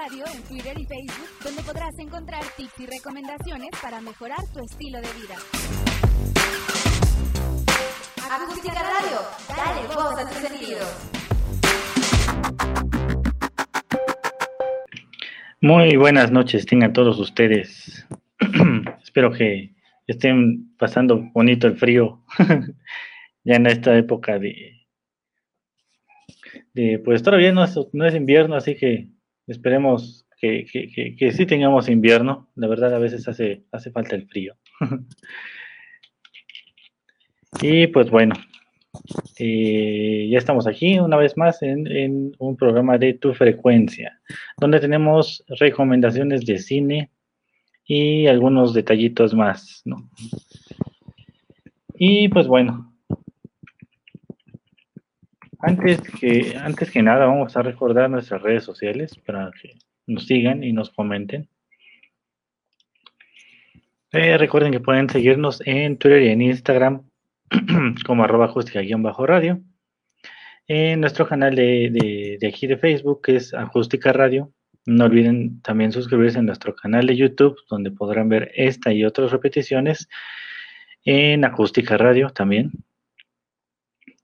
Radio en Twitter y Facebook, donde podrás encontrar tips y recomendaciones para mejorar tu estilo de vida. Acústica Radio, dale voz a tus sentidos. Muy buenas noches, tengan todos ustedes. Espero que estén pasando bonito el frío ya en esta época de, de pues todavía no es, no es invierno, así que esperemos que, que, que, sí tengamos invierno. La verdad a veces hace, hace falta el frío. y pues bueno, eh, ya estamos aquí una vez más en, un programa de Tu Frecuencia, donde tenemos recomendaciones de cine y algunos detallitos más, ¿no? Y pues bueno, antes que, antes que nada vamos a recordar nuestras redes sociales para que nos sigan y nos comenten. Eh, recuerden que pueden seguirnos en Twitter y en Instagram como arroba acústica-radio. En nuestro canal de, aquí de Facebook, que es Acústica Radio. No olviden también suscribirse a nuestro canal de YouTube, donde podrán ver esta y otras repeticiones en Acústica Radio también.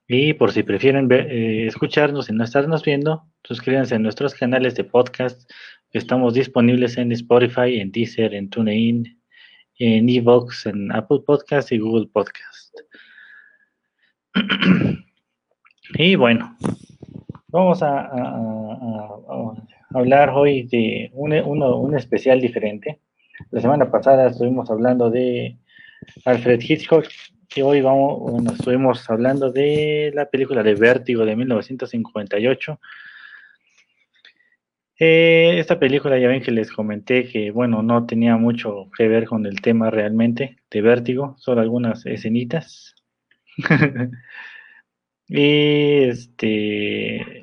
Y por si prefieren eh, escucharnos y no estarnos viendo, suscríbanse a nuestros canales de podcast. Estamos disponibles en Spotify, en Deezer, en TuneIn, en Evox, en Apple Podcast y Google Podcast. y bueno, vamos a, hablar hoy de un, especial diferente. La semana pasada estuvimos hablando de Alfred Hitchcock y hoy vamos, estuvimos hablando de la película de Vértigo de 1958. Eh, esta película ya ven que les comenté que, bueno, no tenía mucho que ver con el tema realmente de Vértigo, solo algunas escenitas. y este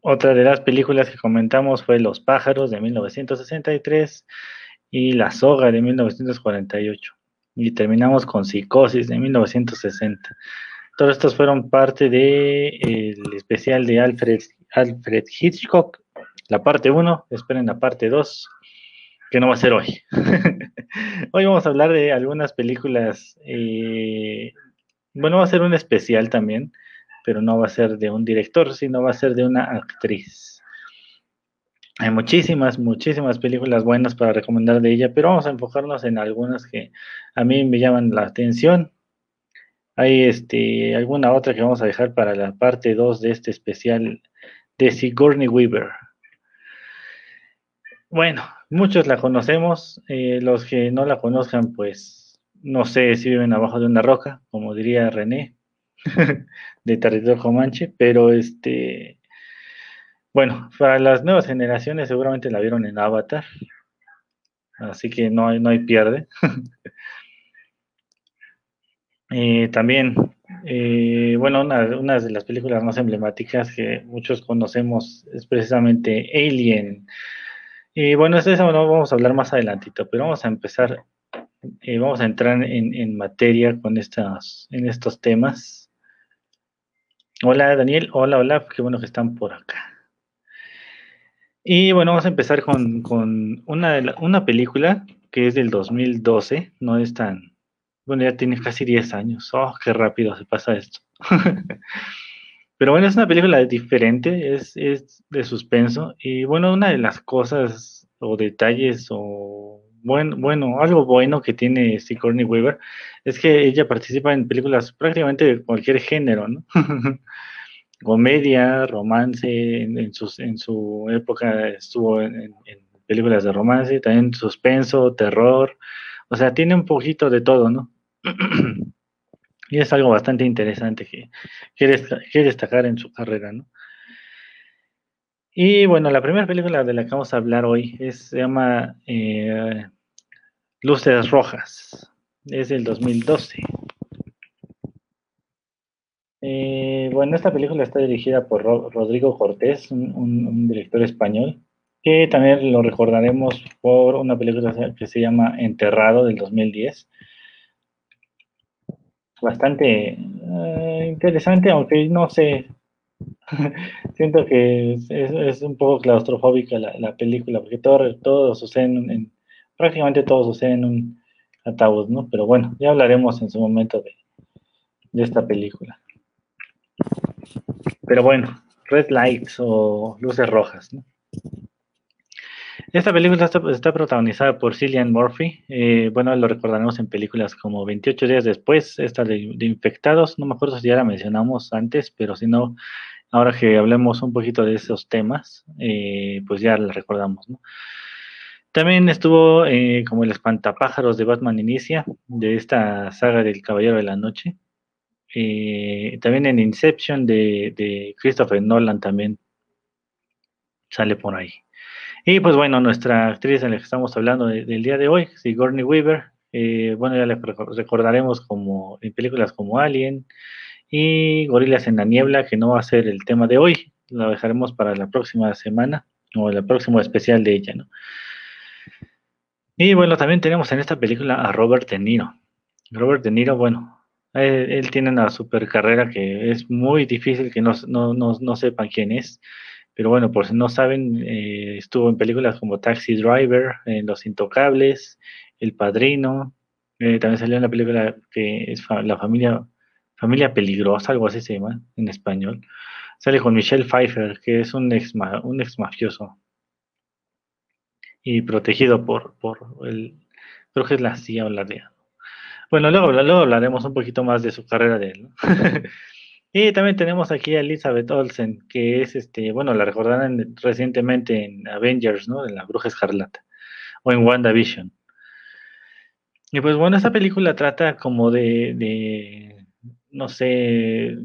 otra de las películas que comentamos fue Los pájaros de 1963 y La soga de 1948. Y terminamos con Psicosis de 1960. Todos estos fueron parte del especial de Alfred, Alfred Hitchcock, la parte 1. Esperen la parte 2, que no va a ser hoy. hoy vamos a hablar de algunas películas eh, bueno, va a ser un especial también, pero no va a ser de un director, sino va a ser de una actriz. Hay muchísimas, muchísimas películas buenas para recomendar de ella, pero vamos a enfocarnos en algunas que a mí me llaman la atención. Hay este, alguna otra que vamos a dejar para la parte 2 de este especial de Sigourney Weaver. Bueno, muchos la conocemos, eh, los que no la conozcan, pues no sé si viven abajo de una roca, como diría René, de territorio Comanche, pero este, bueno, para las nuevas generaciones seguramente la vieron en Avatar, así que no hay, no hay pierde. Eh, también, eh, bueno, una, de las películas más emblemáticas que muchos conocemos es precisamente Alien. Y bueno, eso no vamos a hablar más adelantito, pero vamos a empezar eh, vamos a entrar en, materia con estas, en estos temas. Hola Daniel, hola, hola, qué bueno que están por acá. Y bueno, vamos a empezar con, una, una película que es del 2012, no es tan, bueno, ya tiene casi 10 años, oh, qué rápido se pasa esto. Pero bueno, es una película diferente, es, es de suspenso y bueno, una de las cosas o detalles o bueno, bueno, algo bueno que tiene Sigourney Weaver es que ella participa en películas prácticamente de cualquier género, ¿no? Comedia, romance, en, su época estuvo en, películas de romance, también suspenso, terror, o sea, tiene un poquito de todo, ¿no? y es algo bastante interesante que, que, destacar en su carrera, ¿no? Y bueno, la primera película de la que vamos a hablar hoy es, se llama eh, Luces Rojas. Es del 2012. Eh, bueno, esta película está dirigida por Rodrigo Cortés, un, director español, que también lo recordaremos por una película que se llama Enterrado del 2010. Bastante eh, interesante, aunque no sé Siento que es, un poco claustrofóbica la, película, porque todo, todo sucede en, prácticamente todo sucede en un ataúd, ¿no? Pero bueno, ya hablaremos en su momento de esta película. Pero bueno, red lights o luces rojas, ¿no? Esta película está, protagonizada por Cillian Murphy. Eh, bueno, lo recordaremos en películas como 28 días después, esta de, Infectados. No me acuerdo si ya la mencionamos antes, pero si no, ahora que hablemos un poquito de esos temas, eh, pues ya la recordamos. También estuvo eh, como el espantapájaros de Batman Inicia, de esta saga del Caballero de la Noche. También en Inception de, de Christopher Nolan también sale por ahí. Y pues bueno, nuestra actriz en la que estamos hablando del día de hoy, Sigourney Weaver, eh, bueno, ya le recordaremos como en películas como Alien y Gorilas en la Niebla, que no va a ser el tema de hoy, lo dejaremos para la próxima semana o el próximo especial de ella, ¿no? Y bueno, también tenemos en esta película a Robert De Niro. Robert De Niro, bueno, él, tiene una super carrera que es muy difícil que no, no, no sepan quién es. Pero bueno, por si no saben, eh, estuvo en películas como Taxi Driver, en Los Intocables, El Padrino. Eh, también salió en la película que es La Familia, Familia Peligrosa, algo así se llama en español. Sale con Michelle Pfeiffer, que es un ex, un ex mafioso. Y protegido por, por el. Creo que es la CIA o la DEA. Bueno, luego, luego hablaremos un poquito más de su carrera de él. ¿no? Y también tenemos aquí a Elizabeth Olsen, que es, este, bueno, la recordarán recientemente en Avengers, ¿no? En La Bruja Escarlata, o en WandaVision. Y pues bueno, esta película trata como de, de no sé,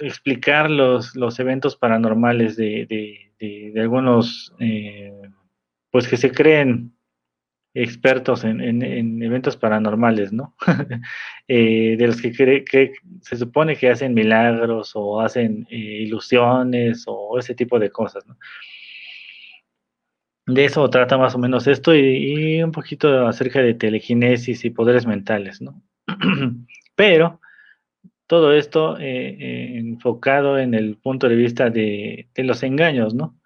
explicar los, los eventos paranormales de, de, de algunos, eh, pues que se creen expertos en, en, eventos paranormales, ¿no? Eh, de los que, que se supone que hacen milagros o hacen eh, ilusiones o ese tipo de cosas, ¿no? De eso trata más o menos esto y, un poquito acerca de telequinesis y poderes mentales, ¿no? Pero todo esto eh, enfocado en el punto de vista de los engaños, ¿no?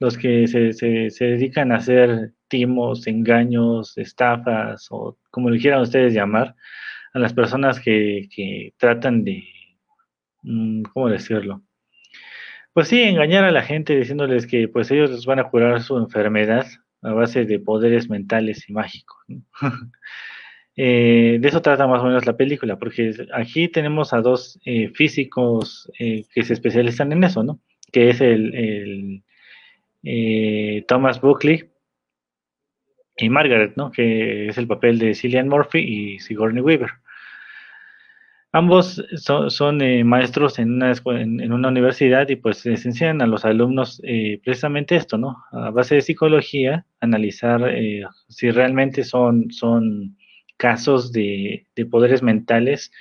Los que se, se, se dedican a hacer timos, engaños, estafas o como le quieran ustedes llamar, a las personas que, tratan de, mm, ¿cómo decirlo? Pues sí, engañar a la gente diciéndoles que pues ellos les van a curar su enfermedad a base de poderes mentales y mágicos. Eh, de eso trata más o menos la película, porque aquí tenemos a dos eh, físicos eh, que se especializan en eso, ¿no? Que es el Thomas Buckley, y Margaret, ¿no? que es el papel de Cillian Murphy y Sigourney Weaver. Ambos son, eh, maestros en una, universidad y pues les enseñan a los alumnos eh, precisamente esto, ¿no? A base de psicología, analizar eh, si realmente son, casos de, de, poderes mentales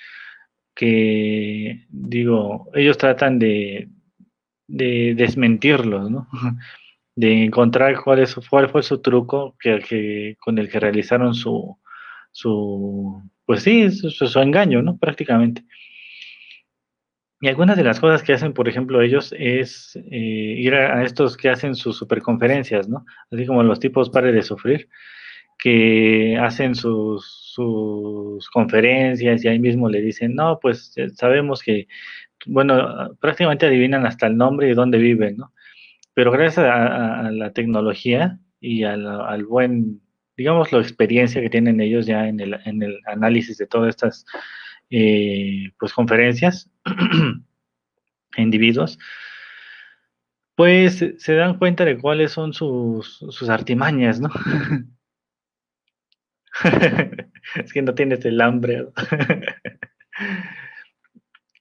que, digo, ellos tratan de, de desmentirlos, ¿no? de encontrar cuál, es, cuál fue su truco que, con el que realizaron su, su pues sí, su, engaño, ¿no? Prácticamente. Y algunas de las cosas que hacen, por ejemplo, ellos es eh, ir a, estos que hacen sus superconferencias, ¿no? Así como los tipos Pare de Sufrir, que hacen sus, sus conferencias y ahí mismo le dicen, no, pues eh, sabemos que, bueno, prácticamente adivinan hasta el nombre y dónde viven, ¿no? Pero gracias a, la tecnología y al, buen, digamos, la experiencia que tienen ellos ya en el, en el análisis de todas estas eh, pues conferencias individuos, pues se dan cuenta de cuáles son sus, sus artimañas, ¿no? es que no tienes el hambre.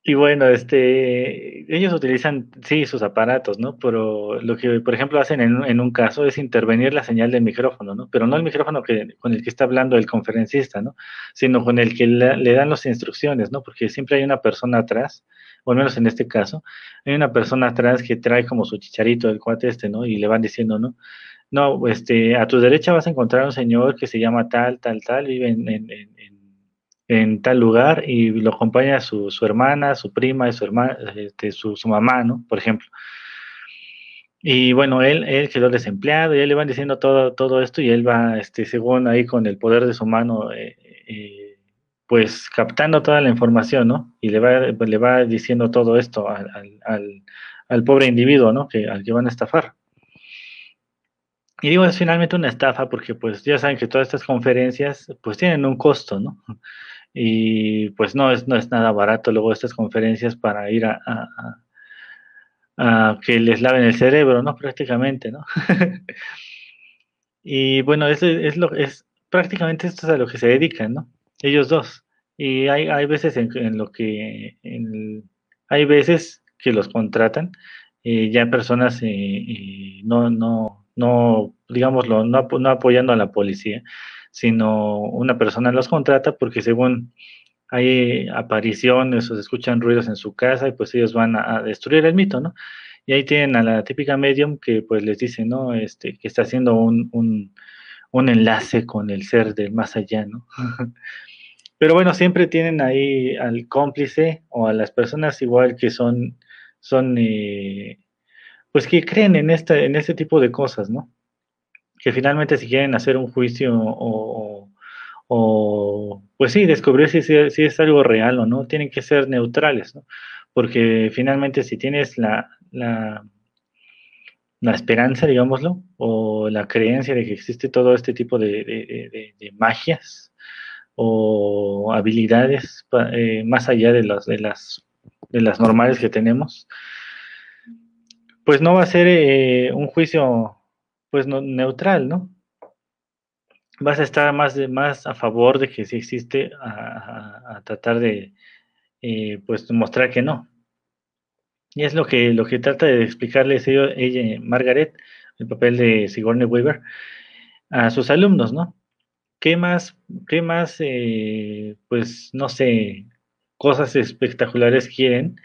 Y bueno, este, ellos utilizan, sí, sus aparatos, ¿no? Pero lo que, por ejemplo, hacen en, un caso es intervenir la señal del micrófono, ¿no? Pero no el micrófono que, con el que está hablando el conferencista, ¿no? Sino con el que le, dan las instrucciones, ¿no? Porque siempre hay una persona atrás, o al menos en este caso, hay una persona atrás que trae como su chicharito, el cuate este, ¿no? Y le van diciendo, ¿no? No, este, a tu derecha vas a encontrar un señor que se llama tal, tal, tal, vive en en tal lugar y lo acompaña su, su hermana, su prima y su hermana, este, su, mamá, ¿no? Por ejemplo. Y bueno, él, él quedó desempleado y él le van diciendo todo, todo esto y él va, este, según ahí con el poder de su mano, eh, eh, pues captando toda la información, ¿no? Y le va, le va diciendo todo esto al, al, al pobre individuo, ¿no? Que, al que van a estafar. Y digo, es finalmente una estafa porque pues ya saben que todas estas conferencias pues tienen un costo, ¿no? Y pues no es, no es nada barato luego estas conferencias para ir a, a, que les laven el cerebro, ¿no? Prácticamente, ¿no? y bueno, eso es lo es prácticamente esto es a lo que se dedican, ¿no? Ellos dos. Y hay, hay veces en, lo que hay veces que los contratan eh, ya personas eh, eh, no, no no, digámoslo, no, no apoyando a la policía, sino una persona los contrata porque según hay apariciones o se escuchan ruidos en su casa y pues ellos van a, destruir el mito, ¿no? Y ahí tienen a la típica medium que pues les dice, ¿no? Este, que está haciendo un, un, un enlace con el ser del más allá, ¿no? Pero bueno, siempre tienen ahí al cómplice o a las personas igual que son, son eh, pues que creen en este, en este tipo de cosas, ¿no? Que finalmente si quieren hacer un juicio o, o pues sí, descubrir si, si, es algo real o no, tienen que ser neutrales, ¿no? Porque finalmente si tienes la, la, la esperanza, digámoslo, o la creencia de que existe todo este tipo de, de, de, magias o habilidades eh, más allá de, de, las, de las normales que tenemos, pues no va a ser eh, un juicio pues no, neutral, ¿no? Vas a estar más, más a favor de que sí existe a, tratar de eh, pues mostrar que no. Y es lo que, lo que trata de explicarles ella, ella, Margaret, el papel de Sigourney Weaver, a sus alumnos, ¿no? ¿Qué más, qué más, eh, pues, no sé, cosas espectaculares quieren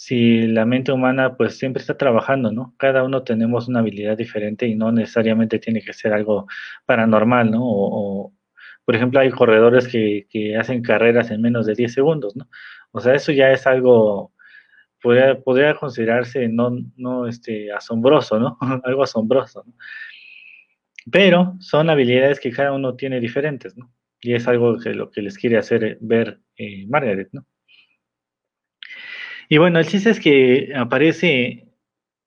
si la mente humana pues siempre está trabajando, ¿no? Cada uno tenemos una habilidad diferente y no necesariamente tiene que ser algo paranormal, ¿no? O, por ejemplo, hay corredores que, hacen carreras en menos de 10 segundos, ¿no? O sea, eso ya es algo, podría, considerarse no, no este, asombroso, ¿no? algo asombroso, ¿no? Pero son habilidades que cada uno tiene diferentes, ¿no? Y es algo que lo que les quiere hacer ver eh, Margaret, ¿no? Y bueno, el chiste es que aparece,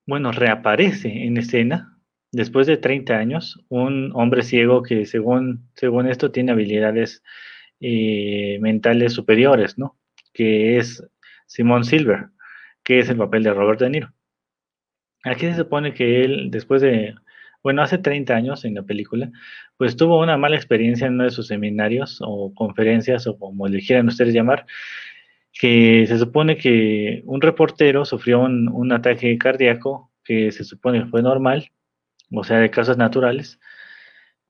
bueno, reaparece en escena después de 30 años un hombre ciego que según, según esto tiene habilidades eh, mentales superiores, ¿no? Que es Simon Silver, que es el papel de Robert De Niro. Aquí se supone que él, después de, bueno, hace 30 años en la película, pues tuvo una mala experiencia en uno de sus seminarios o conferencias o como le quieran ustedes llamar, que se supone que un reportero sufrió un, ataque cardíaco que se supone fue normal, o sea, de causas naturales,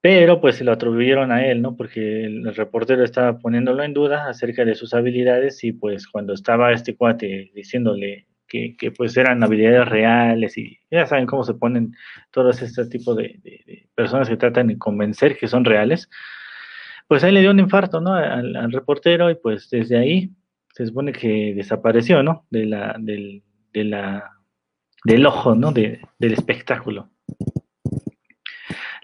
pero pues se lo atribuyeron a él, ¿no? Porque el, reportero estaba poniéndolo en duda acerca de sus habilidades y pues cuando estaba este cuate diciéndole que, pues eran habilidades reales y ya saben cómo se ponen todos este tipo de personas que tratan de convencer que son reales, pues ahí le dio un infarto, ¿no? al reportero y pues desde ahí se supone que desapareció, ¿no? De la, del, de la, del ojo, ¿no? del espectáculo.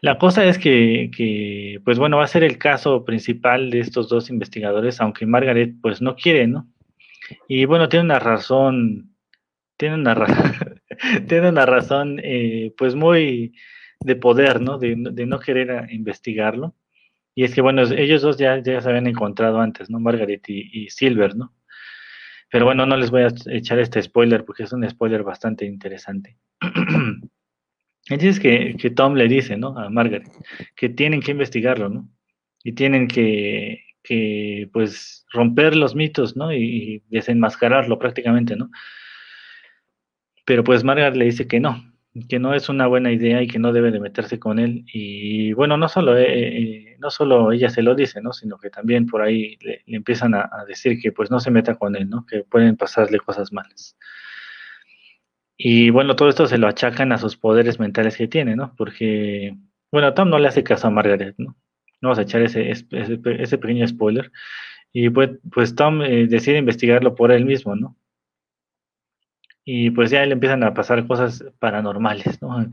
La cosa es que, que, pues bueno, va a ser el caso principal de estos dos investigadores, aunque Margaret, pues no quiere, ¿no? Y bueno, tiene una razón, tiene una, tiene una razón, eh, pues muy de poder, ¿no? De, de, no querer investigarlo. Y es que, bueno, ellos dos ya, ya se habían encontrado antes, ¿no? Margaret y Silver, ¿no? Pero bueno, no les voy a echar este spoiler porque es un spoiler bastante interesante. Entonces que, que Tom le dice, ¿no? A Margaret, que tienen que investigarlo, ¿no? Y tienen que, que pues, romper los mitos, ¿no? Y, desenmascararlo prácticamente, ¿no? Pero pues Margaret le dice que no, que no es una buena idea y que no debe de meterse con él. Y bueno, no solo, eh, eh, no solo ella se lo dice, ¿no? Sino que también por ahí le, empiezan a, decir que pues no se meta con él, ¿no? Que pueden pasarle cosas malas. Y bueno, todo esto se lo achacan a sus poderes mentales que tiene, ¿no? Porque, bueno, Tom no le hace caso a Margaret, ¿no? Vamos a echar ese, ese, ese pequeño spoiler. Y pues, pues Tom eh, decide investigarlo por él mismo, ¿no? Y pues ya le empiezan a pasar cosas paranormales, ¿no?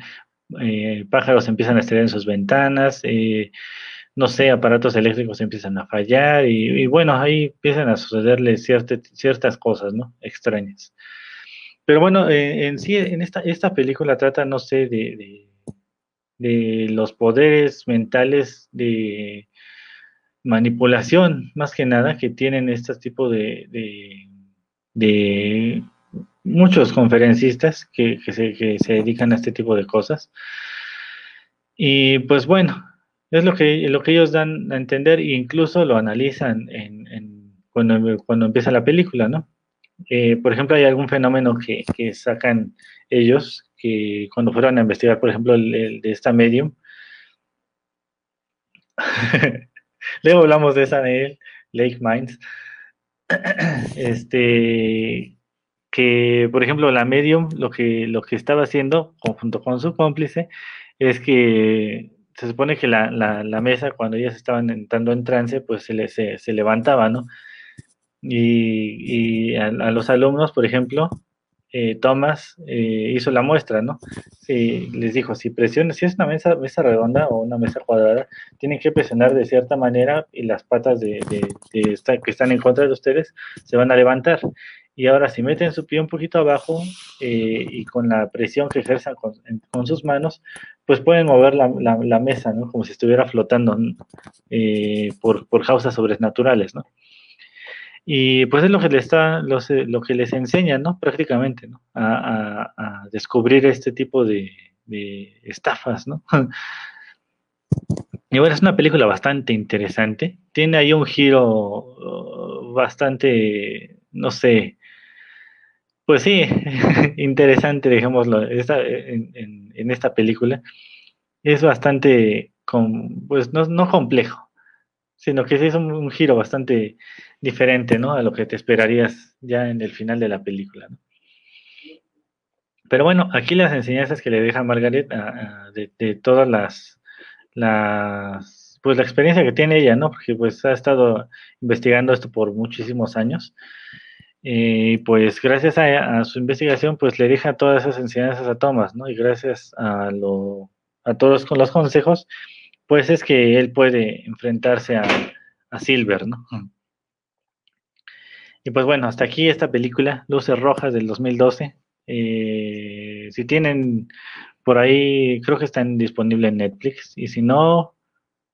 Eh, pájaros empiezan a estrellar en sus ventanas, eh, no sé, aparatos eléctricos empiezan a fallar y, bueno, ahí empiezan a sucederle ciertas cosas, ¿no? Extrañas. Pero bueno, en sí, en esta, esta película trata, no sé, de, de los poderes mentales de manipulación, más que nada, que tienen este tipo de, de, muchos conferencistas que, se, que, se, dedican a este tipo de cosas. Y pues bueno, es lo que, lo que ellos dan a entender e incluso lo analizan cuando, cuando, empieza la película, ¿no? Eh, por ejemplo, hay algún fenómeno que, que, sacan ellos, que cuando fueron a investigar, por ejemplo, el de esta medium, Luego hablamos de esa de él, Lake Mines. Este, que por ejemplo la medium lo que, lo que estaba haciendo junto con su cómplice es que se supone que la, la, mesa cuando ellas estaban entrando en trance pues se, se, se levantaba, ¿no? Y, y a, los alumnos, por ejemplo, eh, Thomas eh, hizo la muestra, ¿no? les dijo, si presiones, si es una mesa, mesa redonda o una mesa cuadrada, tienen que presionar de cierta manera y las patas de, esta, que están en contra de ustedes se van a levantar. Y ahora si meten su pie un poquito abajo eh, y con la presión que ejerzan con, sus manos, pues pueden mover la, mesa, ¿no? Como si estuviera flotando por, por causas sobrenaturales, ¿no? Y pues es lo que les está, lo que les enseña, ¿no? Prácticamente, ¿no? A, descubrir este tipo de, estafas, ¿no? Y bueno, es una película bastante interesante. Tiene ahí un giro uh, bastante, no sé, pues sí, interesante, dejémoslo, en, en, esta película. Es bastante, pues no, no complejo, sino que sí es un giro bastante diferente, ¿no? A lo que te esperarías ya en el final de la película, ¿no? Pero bueno, aquí las enseñanzas que le deja Margaret de, todas las, las, pues la experiencia que tiene ella, ¿no? Porque pues ha estado investigando esto por muchísimos años. Y pues gracias a, su investigación, pues le deja todas esas enseñanzas a Thomas, ¿no? Y gracias a, lo, a todos con los consejos, pues es que él puede enfrentarse a, Silver, ¿no? Y pues bueno, hasta aquí esta película, Luces Rojas del 2012. Eh, si tienen por ahí, creo que están disponibles en Netflix. Y si no,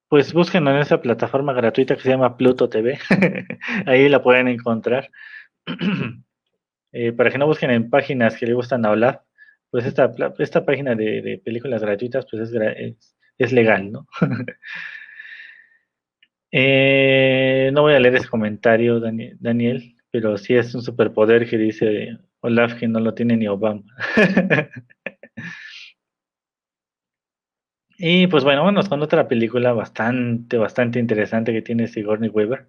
pues búsquenlo en esa plataforma gratuita que se llama Pluto TV. ahí la pueden encontrar. Eh, para que no busquen en páginas que les gustan hablar, pues esta, esta página de, películas gratuitas pues es, legal, ¿no? Eh, no voy a leer ese comentario, Daniel, pero sí es un superpoder que dice Olaf que no lo tiene ni Obama. y pues bueno, vamos con otra película bastante, bastante interesante que tiene Sigourney Weaver.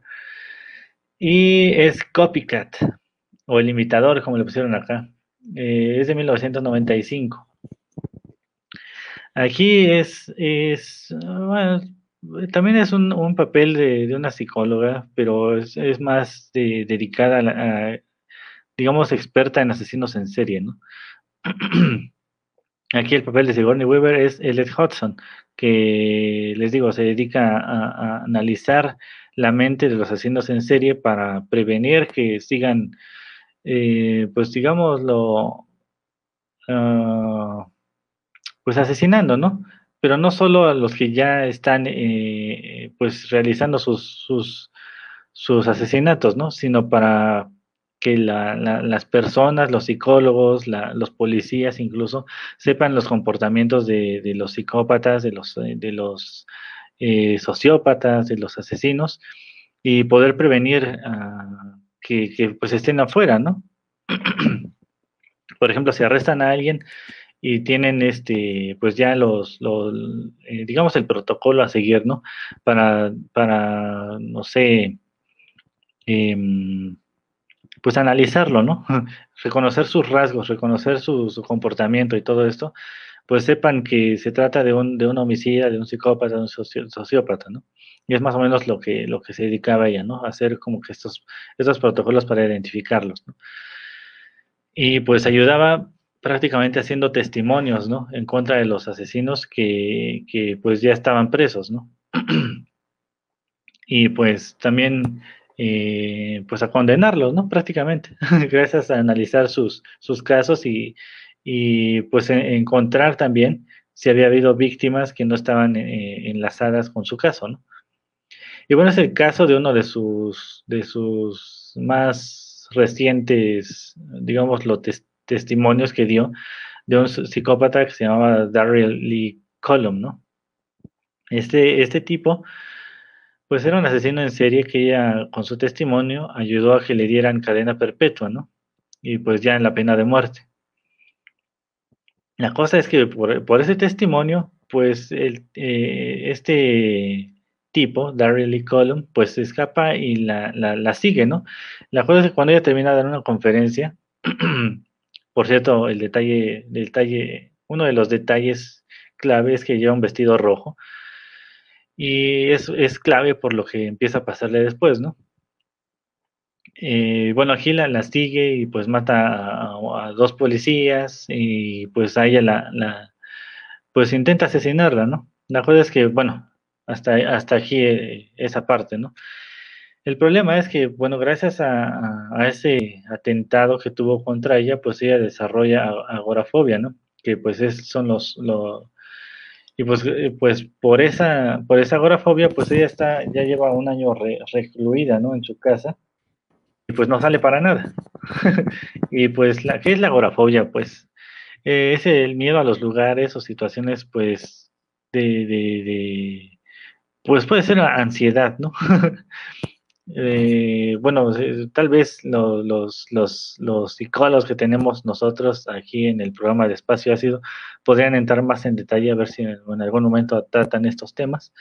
Y es Copycat, o El Imitador, como le pusieron acá. Eh, es de 1995. Aquí es, es bueno, también es un, papel de, una psicóloga, pero es, más dedicada a, digamos, experta en asesinos en serie, ¿no? Aquí el papel de Sigourney Weaver es Elliot Hudson, que les digo, se dedica a, analizar la mente de los asesinos en serie para prevenir que sigan, eh, pues digámoslo, ah, pues asesinando, ¿no? pero no solo a los que ya están eh, pues realizando sus, sus, asesinatos, ¿no? Sino para que las personas, los psicólogos, los policías incluso, sepan los comportamientos de, los psicópatas, de los, de los eh, sociópatas, de los asesinos, y poder prevenir ah, que, pues estén afuera, ¿no? Por ejemplo, si arrestan a alguien, y tienen este pues ya los, eh, digamos el protocolo a seguir no para para no sé em, pues analizarlo, ¿no? reconocer sus rasgos, reconocer su, comportamiento y todo esto, pues sepan que se trata de un, de un homicida, de un psicópata, de un sociópata, ¿no? Y es más o menos lo que, lo que se dedicaba ella, ¿no? Hacer como que estos, estos protocolos para identificarlos, ¿no? Y pues ayudaba prácticamente haciendo testimonios, ¿no? En contra de los asesinos que, que pues ya estaban presos, ¿no? y pues también eh, pues a condenarlos, ¿no? Prácticamente, gracias a analizar sus, sus casos y, y pues encontrar también si había habido víctimas que no estaban eh, enlazadas con su caso, ¿no? Y bueno, es el caso de uno de sus, de sus más recientes, digamos, los testimonios que dio de un psicópata que se llamaba Daryl Lee Column, ¿no? Este, este tipo, pues era un asesino en serie que ella, con su testimonio, ayudó a que le dieran cadena perpetua, ¿no? Y pues ya en la pena de muerte. La cosa es que por, ese testimonio, pues eh, este tipo, Daryl Lee Column, pues se escapa y la, la, sigue, ¿no? La cosa es que cuando ella termina de dar una conferencia, por cierto, el detalle, detalle, uno de los detalles clave es que lleva un vestido rojo, y es clave por lo que empieza a pasarle después, ¿no? Eh, bueno, aquí la, sigue y pues mata a, dos policías y pues a ella la, pues intenta asesinarla, ¿no? La cosa es que, bueno, hasta, hasta aquí eh, esa parte, ¿no? El problema es que, bueno, gracias a, ese atentado que tuvo contra ella, pues ella desarrolla agorafobia, ¿no? Que pues es, son los, los y pues, eh, pues por esa, por esa agorafobia, pues ella está, ya lleva un año recluida, ¿no? En su casa y pues no sale para nada. y pues, la, ¿qué es la agorafobia? Pues eh, es el miedo a los lugares o situaciones, pues, de, de, de pues puede ser ansiedad, ¿no? eh, bueno, tal vez los, psicólogos que tenemos nosotros aquí en el programa de Espacio Ácido podrían entrar más en detalle a ver si en algún momento tratan estos temas.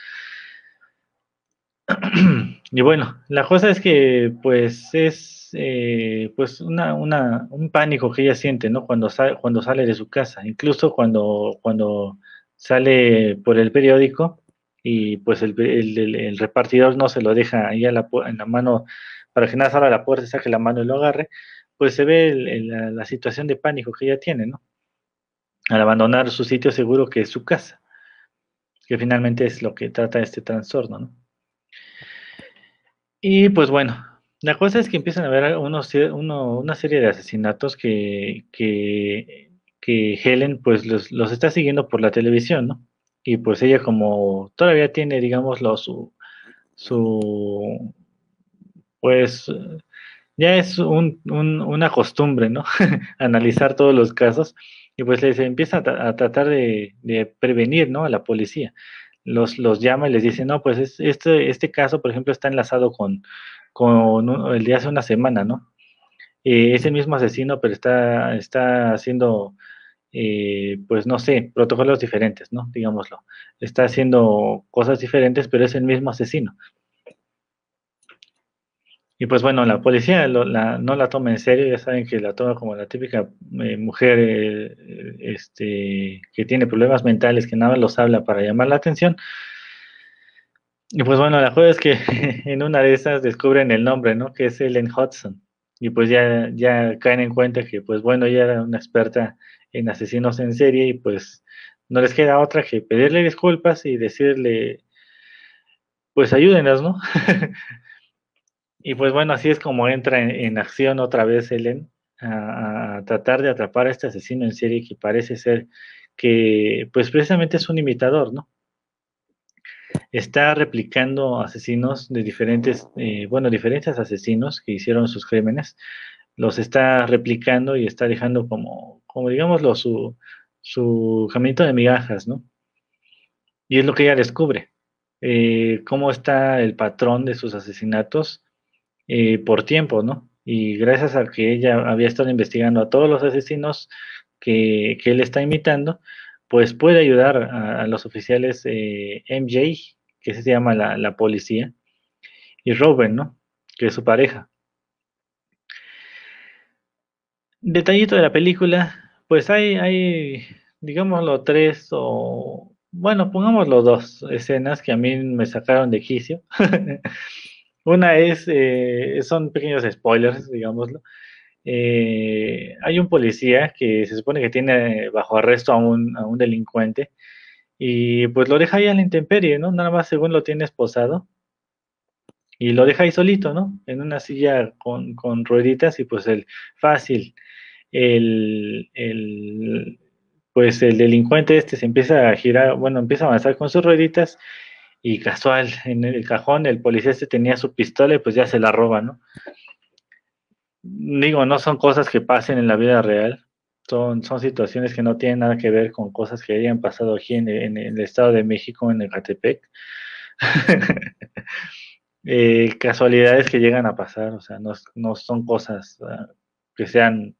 y bueno, la cosa es que pues es eh, pues una, una, un pánico que ella siente, ¿no? Cuando sale, cuando sale de su casa, incluso cuando, cuando sale por el periódico y pues el, repartidor no se lo deja ahí en la mano para que nada salga a la puerta, saque la mano y lo agarre, pues se ve la, la situación de pánico que ella tiene, ¿no? Al abandonar su sitio seguro que es su casa, que finalmente es lo que trata este trastorno, ¿no? Y pues bueno, la cosa es que empiezan a haber una serie de asesinatos que, que, Helen pues los, está siguiendo por la televisión, ¿no? Y pues ella como todavía tiene, digamos, su, su pues ya es un, una costumbre, ¿no? Analizar todos los casos y pues les empieza a, tratar de, de, prevenir, ¿no? A la policía los, los llama y les dice, no, pues este, este caso, por ejemplo, está enlazado con, con el de hace una semana, ¿no? Eh, ese mismo asesino, pero está, está haciendo, eh, pues no sé, protocolos diferentes, ¿no? Digámoslo. Está haciendo cosas diferentes, pero es el mismo asesino. Y pues bueno, la policía no la toma en serio, ya saben que la toma como la típica eh, mujer eh, este, que tiene problemas mentales, que nada los habla para llamar la atención. Y pues bueno, la cosa es que en una de esas descubren el nombre, ¿no? Que es Ellen Hudson. Y pues ya, ya caen en cuenta que, pues bueno, ella era una experta en asesinos en serie y pues no les queda otra que pedirle disculpas y decirle, pues ayúdenos, ¿no? Y pues bueno, así es como entra en, acción otra vez Helen a, tratar de atrapar a este asesino en serie que parece ser que pues precisamente es un imitador, ¿no? Está replicando asesinos de diferentes, eh, bueno, diferentes asesinos que hicieron sus crímenes, los está replicando y está dejando como, como digámoslo, su, su caminito de migajas, ¿no? Y es lo que ella descubre, eh, cómo está el patrón de sus asesinatos eh, por tiempo, ¿no? Y gracias a que ella había estado investigando a todos los asesinos que, él está imitando, pues puede ayudar a, los oficiales eh, MJ, que se llama la, policía, y Robin, ¿no? Que es su pareja. Detallito de la película, pues hay, hay, digámoslo, tres o, bueno, pongámoslo dos escenas que a mí me sacaron de quicio. Una es, eh, son pequeños spoilers, digámoslo. Eh, hay un policía que se supone que tiene bajo arresto a un, a un delincuente y pues lo deja ahí a la intemperie, ¿no? Nada más según lo tiene esposado y lo deja ahí solito, ¿no? En una silla con, con rueditas y pues el fácil, el, el, pues el delincuente este se empieza a girar, bueno, empieza a avanzar con sus rueditas y casual, en el cajón el policía este tenía su pistola y pues ya se la roba, ¿no? Digo, no son cosas que pasen en la vida real, son, son situaciones que no tienen nada que ver con cosas que hayan pasado aquí en, en el Estado de México, en Ecatepec. eh, casualidades que llegan a pasar, o sea, no, no son cosas uh, que sean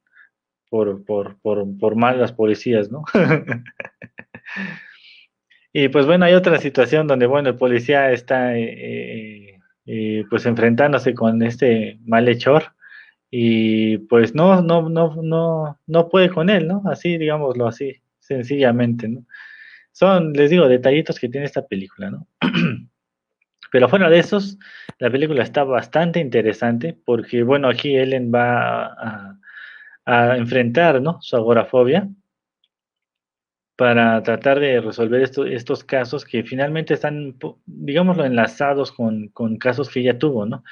por, por, por, por mal las policías, ¿no? y pues bueno, hay otra situación donde, bueno, el policía está eh, eh, pues enfrentándose con este malhechor y pues no, no, no, no, no puede con él, ¿no? Así, digámoslo así, sencillamente, ¿no? Son, les digo, detallitos que tiene esta película, ¿no? Pero fuera de esos, la película está bastante interesante porque, bueno, aquí Ellen va a, a enfrentar ¿no? su agorafobia para tratar de resolver esto, estos casos que finalmente están, digámoslo, enlazados con, con, casos que ella tuvo, ¿no?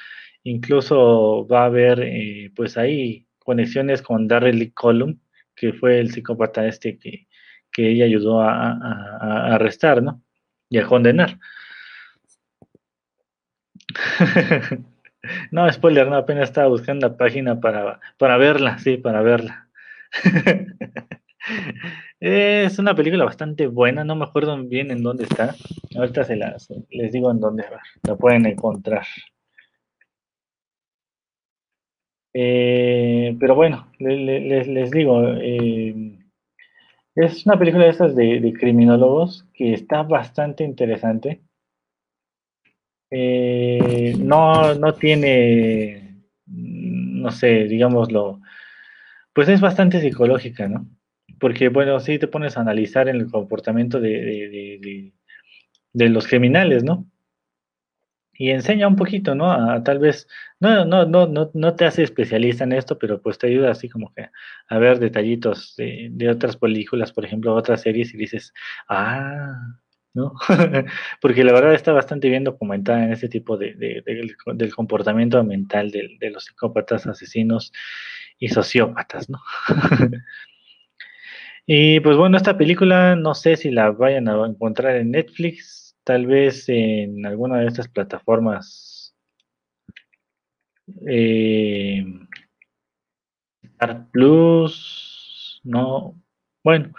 Incluso va a haber, eh, pues ahí, conexiones con Darrell Column, que fue el psicópata este que, que ella ayudó a, a, a arrestar, ¿no? Y a condenar. no, spoiler, no, apenas estaba buscando la página para, para verla, sí, para verla. es una película bastante buena, no me acuerdo bien en dónde está. Ahorita se las, les digo en dónde la pueden encontrar. Eh, pero bueno, les, les digo, eh, es una película de esas de, de criminólogos que está bastante interesante eh, no, no tiene, no sé, digámoslo, pues es bastante psicológica, ¿no? Porque, bueno, sí te pones a analizar en el comportamiento de, de, de, los criminales, ¿no? Y enseña un poquito, ¿no? A, tal vez, no, no, no, no, no te hace especialista en esto, pero pues te ayuda así como que a ver detallitos de, de otras películas, por ejemplo, otras series y dices, ah, ¿no? Porque la verdad está bastante bien documentada en ese tipo de del comportamiento mental de, de, los psicópatas, asesinos y sociópatas, ¿no? y pues bueno, esta película no sé si la vayan a encontrar en Netflix, tal vez en alguna de estas plataformas. Eh, Plus, no, bueno,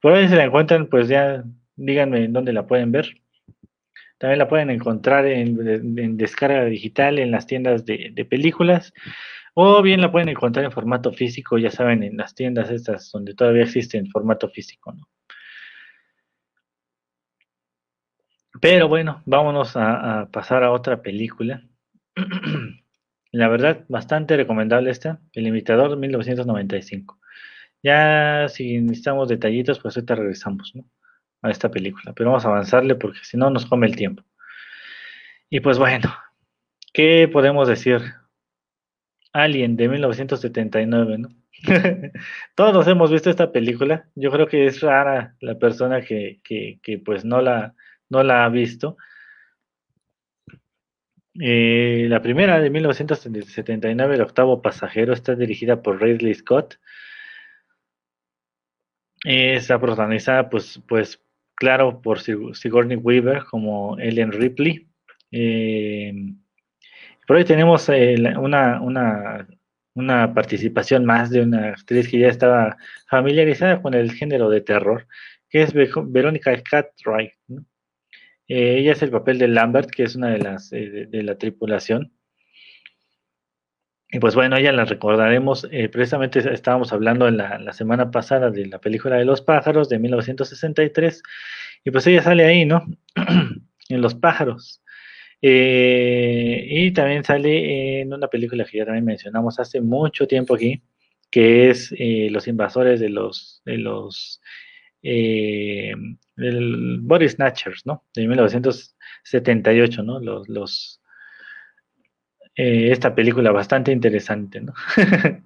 por ahí se la encuentran, pues ya díganme en dónde la pueden ver. También la pueden encontrar en, descarga digital en las tiendas de, películas o bien la pueden encontrar en formato físico, ya saben, en las tiendas estas donde todavía existe en formato físico. ¿no? Pero bueno, vámonos a, pasar a otra película. La verdad, bastante recomendable esta, El Imitador 1995. Ya si necesitamos detallitos, pues ahorita regresamos, ¿no? a esta película, pero vamos a avanzarle porque si no nos come el tiempo. Y pues bueno, ¿qué podemos decir? Alien de 1979, ¿no? Todos hemos visto esta película. Yo creo que es rara la persona que, pues no la, no la ha visto. Eh, la primera de 1979, El octavo pasajero, está dirigida por Ridley Scott. Está protagonizada pues, pues claro, por Sigourney Weaver como Ellen Ripley. Eh, por ahí tenemos eh, una, una, una, participación más de una actriz que ya estaba familiarizada con el género de terror, que es Verónica Cartwright. ¿no? Eh, ella es el papel de Lambert, que es una de las eh, de, de, la tripulación. Y pues bueno, ella la recordaremos, eh, precisamente estábamos hablando en la, la, semana pasada de la película de los pájaros de 1963, y pues ella sale ahí, ¿no? en Los pájaros. Eh, y también sale en una película que ya también mencionamos hace mucho tiempo aquí, que es eh, Los invasores de los, de los eh, Body Snatchers, ¿no? De 1978, ¿no? Los, los eh, esta película bastante interesante, ¿no?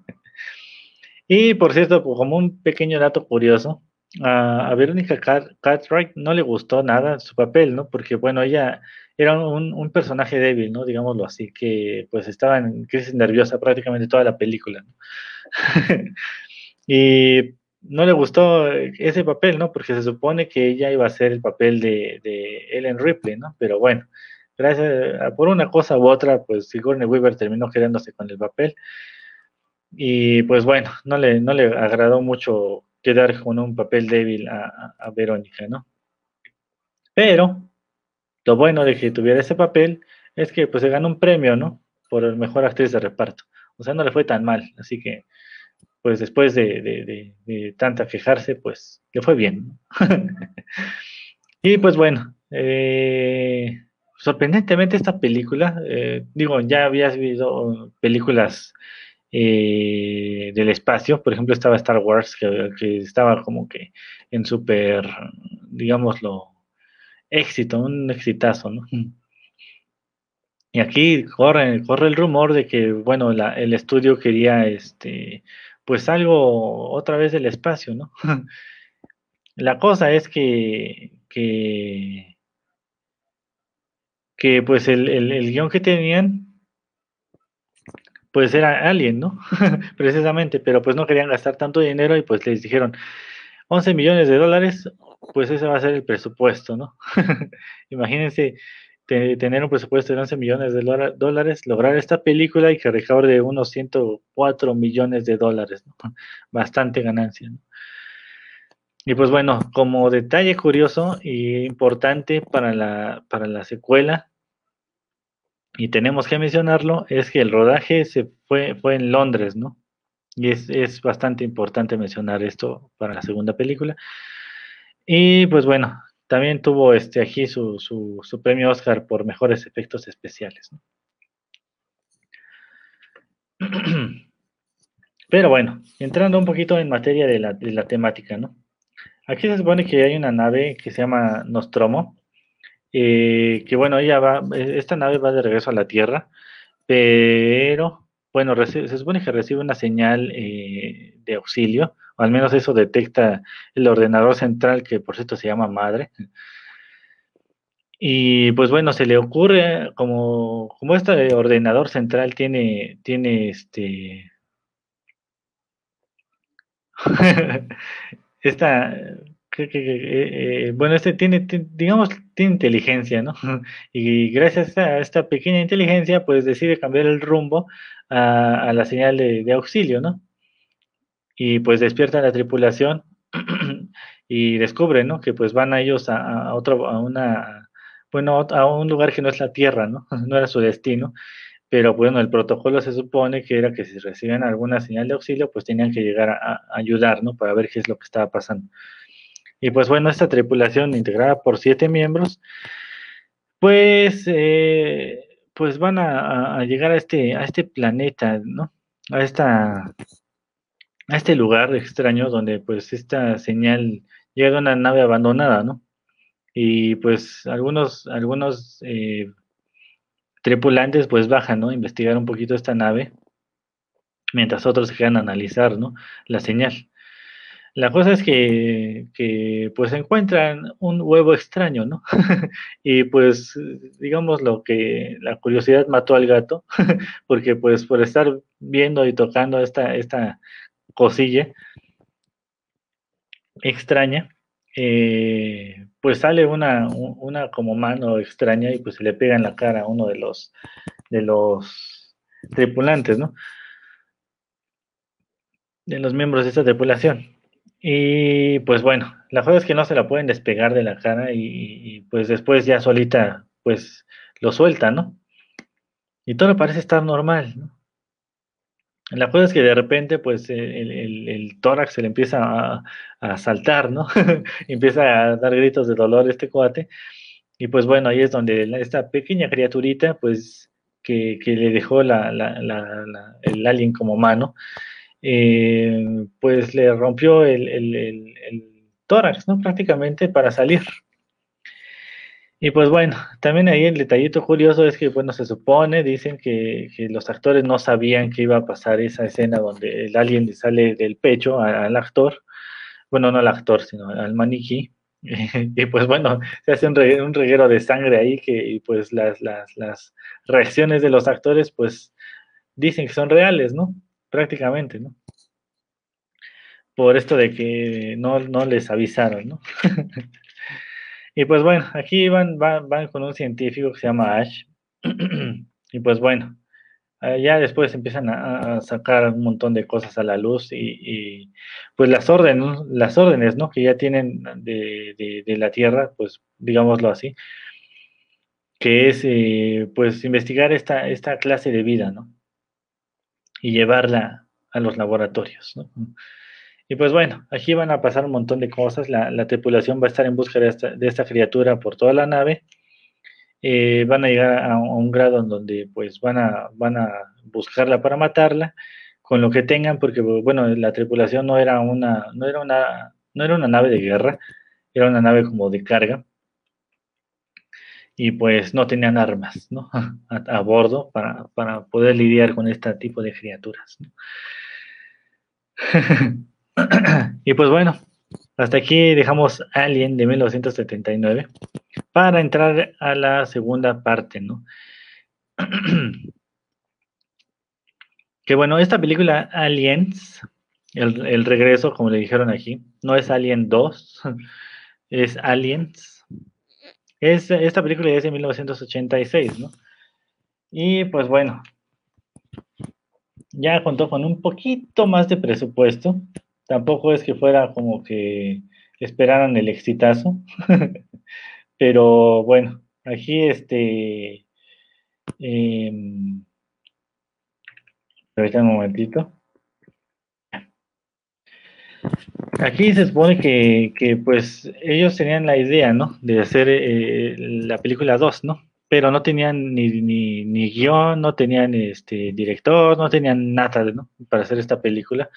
y por cierto, como un pequeño dato curioso, a, Verónica Cartwright no le gustó nada su papel, ¿no? Porque, bueno, ella era un, personaje débil. Digámoslo así, que pues estaba en crisis nerviosa prácticamente toda la película, ¿no? y no le gustó ese papel. Porque se supone que ella iba a ser el papel de, Ellen Ripley, ¿no? Pero bueno, gracias por una cosa u otra, pues Sigourney Weaver terminó quedándose con el papel. Y pues bueno, no le, no le agradó mucho quedar con un papel débil a, Verónica, ¿no? Pero lo bueno de que tuviera ese papel es que pues se ganó un premio, ¿no? Por el mejor actriz de reparto. O sea, no le fue tan mal. Así que, pues después de, tanta quejarse, pues le fue bien. y pues bueno, eh, sorprendentemente esta película, eh, digo, ya habías visto películas eh, del espacio. Por ejemplo, estaba Star Wars, que, estaba como que en súper, digámoslo, éxito, un exitazo, ¿no? Y aquí corre, corre el rumor de que, bueno, el estudio quería, este, pues algo otra vez del espacio, ¿no? La cosa es que, que, que pues el, el, el guion que tenían pues era alguien, ¿no? Precisamente, pero pues no querían gastar tanto dinero y pues les dijeron 11 millones de dólares, pues ese va a ser el presupuesto, ¿no? Imagínense tener un presupuesto de 11 millones de dólares, lograr esta película y que recaude unos 104 millones de dólares, ¿no? Bastante ganancia, ¿no? Y pues bueno, como detalle curioso e importante para la, para la secuela, y tenemos que mencionarlo, es que el rodaje se fue, fue en Londres, ¿no? Y es, bastante importante mencionar esto para la segunda película. Y pues bueno, también tuvo este aquí su, su, premio Oscar por mejores efectos especiales. ¿no? Pero bueno, entrando un poquito en materia de la, de la temática, ¿no? Aquí se supone que hay una nave que se llama Nostromo, eh, que bueno, ella va, e, esta nave va de regreso a la Tierra, pero bueno, se supone que recibe una señal eh, de auxilio, al menos eso detecta el ordenador central, que por cierto se llama madre. Y pues bueno, se le ocurre, como, como este ordenador central tiene, tiene este, esta, eh, eh, bueno, este tiene, digamos, tiene inteligencia, ¿no? Y gracias a esta pequeña inteligencia, pues decide cambiar el rumbo a, la señal de, auxilio, ¿no? Y pues despierta la tripulación y descubre, ¿no? Que pues van a ellos a, otro, a una, bueno, a un lugar que no es la Tierra, ¿no? No era su destino. Pero bueno, el protocolo se supone que era que si recibían alguna señal de auxilio, pues tenían que llegar a, a ayudar, ¿no? Para ver qué es lo que estaba pasando. Y pues bueno, esta tripulación integrada por siete miembros, pues, eh, pues van a, llegar a este, a este planeta, ¿no? A esta, a este lugar extraño donde pues esta señal llega de una nave abandonada, ¿no? Y pues algunos, algunos eh, tripulantes pues bajan, ¿no? Investigar un poquito esta nave, mientras otros se quedan a analizar, ¿no? La señal. La cosa es que, que, pues encuentran un huevo extraño, ¿no? y pues digamos lo que la curiosidad mató al gato, porque pues por estar viendo y tocando esta, esta cosilla extraña, eh, pues sale una, una como mano extraña y pues se le pega en la cara a uno de los, de los tripulantes, ¿no? De los miembros de esta tripulación. Y pues bueno, la cosa es que no se la pueden despegar de la cara y, pues después ya solita pues lo suelta, ¿no? Y todo parece estar normal, ¿no? La cosa es que de repente pues el, tórax se le empieza a, saltar, ¿no? empieza a dar gritos de dolor este cuate. Y pues bueno, ahí es donde esta pequeña criaturita pues que, le dejó la, el alien como mano, eh, pues le rompió el, el, tórax, ¿no? Prácticamente para salir. Y pues bueno, también ahí el detallito curioso es que, bueno, se supone, dicen que, los actores no sabían que iba a pasar esa escena donde el alien le sale del pecho al actor, bueno, no al actor, sino al maniquí, y pues bueno, se hace un reguero, de sangre ahí que y pues las, las, las, reacciones de los actores pues dicen que son reales, ¿no? Prácticamente, ¿no? Por esto de que no, no les avisaron, ¿no? y pues bueno, aquí van, van, van con un científico que se llama Ash. y pues bueno, Ah, ya después empiezan a, sacar un montón de cosas a la luz y, pues las órdenes, las órdenes, ¿no? Que ya tienen de, la Tierra, pues digámoslo así, que es eh, pues investigar esta, esta clase de vida, ¿no? Y llevarla a los laboratorios, ¿no? Y pues bueno, aquí van a pasar un montón de cosas, la, tripulación va a estar en busca de esta, criatura por toda la nave eh, van a llegar a, un grado en donde pues van a, van a buscarla para matarla con lo que tengan, porque bueno, la tripulación no era una, no era una, no era una nave de guerra, era una nave como de carga. Y pues no tenían armas ¿no? a, bordo para, para, poder lidiar con este tipo de criaturas. y pues bueno, hasta aquí dejamos Alien de 1979 para entrar a la segunda parte, ¿no? que bueno, esta película Aliens, el, regreso, como le dijeron aquí, no es Alien 2, es Aliens. Es, esta película es de 1986, ¿no? Y pues bueno, ya contó con un poquito más de presupuesto. Tampoco es que fuera como que esperaran el exitazo. Pero bueno, aquí este. Eh, un momentito. Aquí se supone que, que, pues ellos tenían la idea, ¿no? De hacer eh, la película 2, ¿no? Pero no tenían ni, ni, ni, guion, no tenían este director, no tenían nada, ¿no? Para hacer esta película.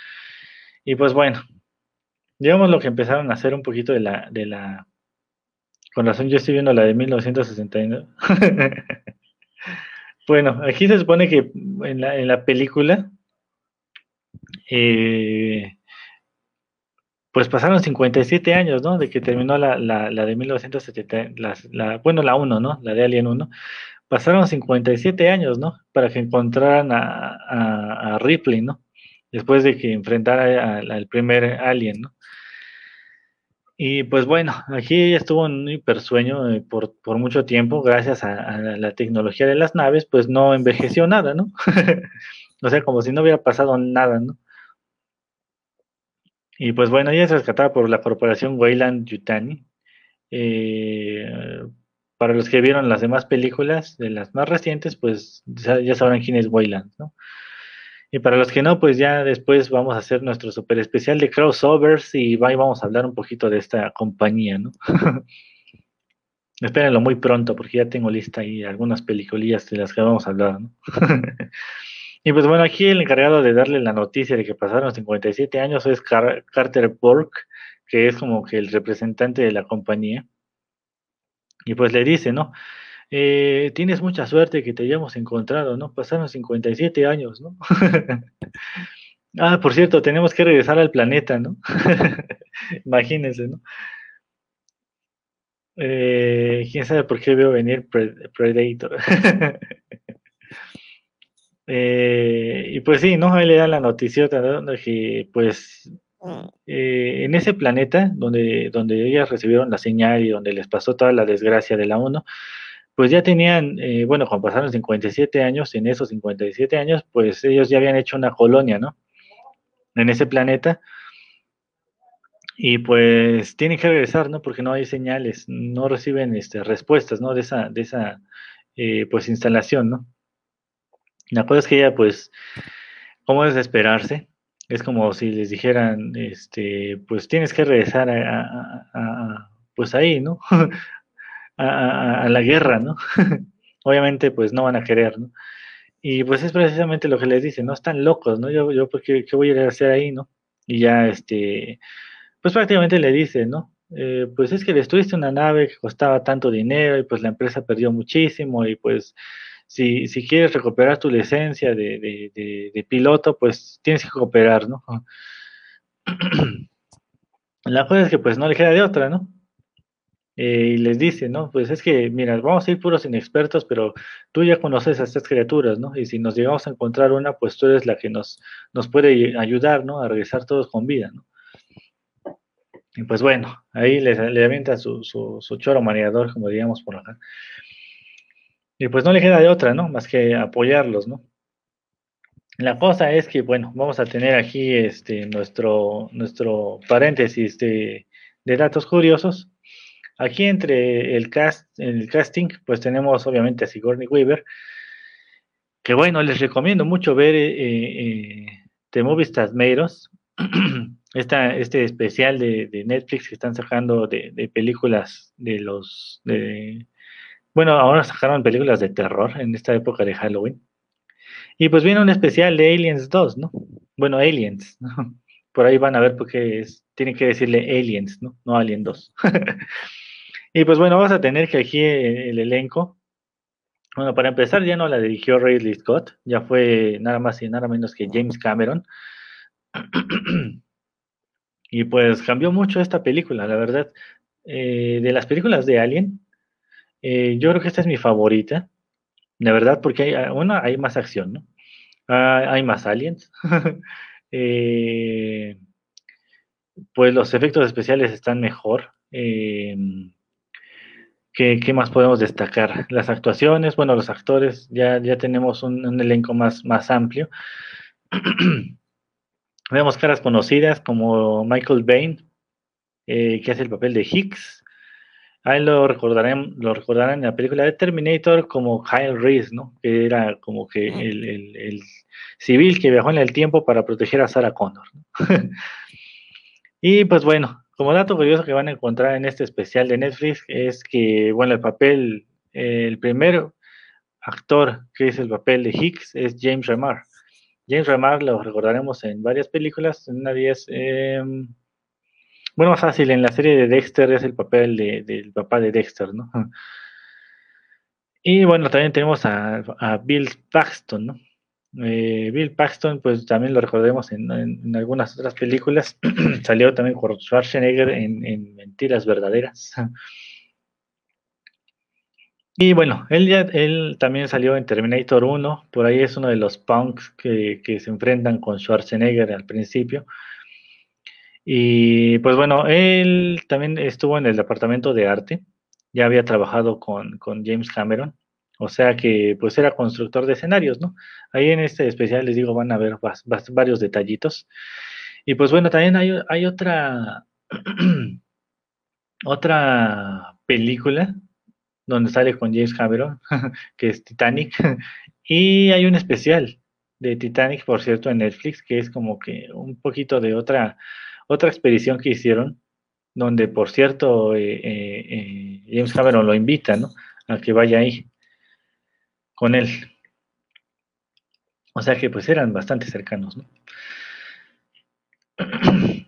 Y pues bueno, digamos lo que empezaron a hacer un poquito de la, de la, con razón, yo estoy viendo la de 1969. bueno, aquí se supone que en la, en la película, eh, pues pasaron 57 años, ¿no? De que terminó la, la, la de 1970, la, bueno, la 1, ¿no? La de Alien 1. Pasaron 57 años, ¿no? Para que encontraran a, a, Ripley, ¿no? Después de que enfrentara al primer Alien, ¿no? Y pues bueno, aquí ella estuvo en un hipersueño eh, por, por mucho tiempo, gracias a, la tecnología de las naves, pues no envejeció nada, ¿no? o sea, como si no hubiera pasado nada, ¿no? Y pues bueno, ella es rescatada por la corporación Weyland Yutani. Eh, para los que vieron las demás películas, de las más recientes, pues ya sabrán quién es Weyland, ¿no? Y para los que no, pues ya después vamos a hacer nuestro super especial de crossovers y vamos a hablar un poquito de esta compañía, ¿no? Espérenlo muy pronto porque ya tengo lista ahí algunas peliculillas de las que vamos a hablar, ¿no? y pues bueno, aquí el encargado de darle la noticia de que pasaron 57 años es Carter Burke, que es como que el representante de la compañía. Y pues le dice, ¿no? Eh, tienes mucha suerte que te hayamos encontrado, ¿no? Pasaron 57 años, ¿no? ah, por cierto, tenemos que regresar al planeta, ¿no? Imagínense, ¿no? Eh, ¿Quién sabe por qué veo venir Predator? Eh, y pues sí, ¿no? Ahí le dan la noticia de que, pues, en ese planeta donde, donde ellas recibieron la señal y donde les pasó toda la desgracia de la 1, pues ya tenían, eh, bueno, cuando pasaron 57 años, en esos 57 años, pues ellos ya habían hecho una colonia, ¿no? En ese planeta. Y pues tienen que regresar, ¿no? Porque no hay señales, no reciben este, respuestas, ¿no? De esa, de esa eh, pues, instalación, ¿no? La cosa es que ella, pues, ¿cómo es esperarse? Es como si les dijeran, este, pues tienes que regresar a pues ahí, ¿no? a, la guerra, ¿no? Obviamente, pues no van a querer, ¿no? Y pues es precisamente lo que les dice, no están locos, ¿no? Yo, yo pues, ¿qué, voy a hacer ahí, no? Y ya, este, pues prácticamente le dice, ¿no? Eh, pues es que destruiste una nave que costaba tanto dinero y pues la empresa perdió muchísimo y pues si, si quieres recuperar tu licencia de, de, piloto, pues tienes que cooperar, ¿no? La cosa es que pues no le queda de otra, ¿no? Eh, y les dice, ¿no? Pues es que, mira, vamos a ir puros inexpertos, pero tú ya conoces a estas criaturas, ¿no? Y si nos llegamos a encontrar una, pues tú eres la que nos, nos puede ayudar, ¿no? A regresar todos con vida, ¿no? Y pues bueno, ahí le, le avienta su, su, su, choro mareador, como diríamos por acá. Y pues no le queda de otra, ¿no? Más que apoyarlos, ¿no? La cosa es que, bueno, vamos a tener aquí este, nuestro, nuestro paréntesis de, de datos curiosos. Aquí entre el cast, el casting, pues tenemos obviamente a Sigourney Weaver, que bueno, les recomiendo mucho ver eh, eh, The Movies Tasmeiros, esta, este especial de, de, Netflix que están sacando de, de películas de los, de, bueno, ahora sacaron películas de terror en esta época de Halloween. Y pues viene un especial de Aliens 2, ¿no? Bueno, Aliens, ¿no? Por ahí van a ver porque es, tienen que decirle Aliens, ¿no? No Alien 2. y pues bueno, vamos a tener que aquí el, elenco. Bueno, para empezar, ya no la dirigió Ridley Scott, ya fue nada más y nada menos que James Cameron. y pues cambió mucho esta película, la verdad. Eh, de las películas de Alien, eh, yo creo que esta es mi favorita, la verdad, porque hay, una, hay más acción, ¿no? Ah, hay más aliens. Eh, pues los efectos especiales están mejor. Eh, ¿qué, más podemos destacar? Las actuaciones, bueno, los actores, ya, ya tenemos un, elenco más, más amplio. Vemos caras conocidas como Michael Bain, que hace el papel de Hicks, Ahí lo recordarán, lo recordarán en la película de Terminator como Kyle Reese, ¿no? Que era como que el, civil que viajó en el tiempo para proteger a Sarah Connor. y pues bueno, como dato curioso que van a encontrar en este especial de Netflix es que, bueno, el papel, el primer actor que es el papel de Hicks es James Remar. James Remar lo recordaremos en varias películas, en una de ellas... Em, bueno, fácil, en la serie de Dexter es el papel del papá de Dexter, ¿no? Y bueno, también tenemos a, Bill Paxton, ¿no? Eh, Bill Paxton, pues también lo recordemos en, algunas otras películas. Salió también con Schwarzenegger en, Mentiras Verdaderas. y bueno, él, ya, él también salió en Terminator 1. Por ahí es uno de los punks que, que se enfrentan con Schwarzenegger al principio. Y pues bueno, él también estuvo en el departamento de arte, ya había trabajado con, James Cameron, o sea que pues era constructor de escenarios, ¿no? Ahí en este especial les digo van a ver varios detallitos. Y pues bueno, también hay, otra, otra película donde sale con James Cameron, que es Titanic, y hay un especial de Titanic, por cierto, en Netflix, que es como que un poquito de otra otra expedición que hicieron, donde por cierto eh, eh, eh, James Cameron lo invita, ¿no? A que vaya ahí con él. O sea que pues eran bastante cercanos, ¿no?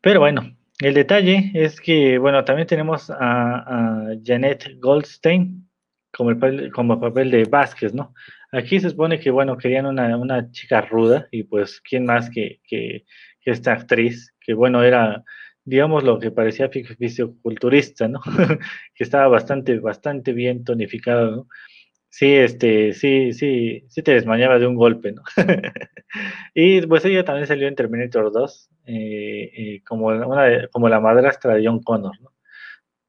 Pero bueno, el detalle es que, bueno, también tenemos a, Janet Goldstein como el papel, de Vázquez, ¿no? Aquí se supone que, bueno, querían una, una chica ruda y pues, ¿quién más que, que, esta actriz que bueno, era, digamos, lo que parecía fisioculturista, ¿no? que estaba bastante, bastante bien tonificado, ¿no? Sí, este, sí, sí, sí te desmayaba de un golpe, ¿no? y pues ella también salió en Terminator 2 eh, eh, como, una como la madrastra de John Connor, ¿no?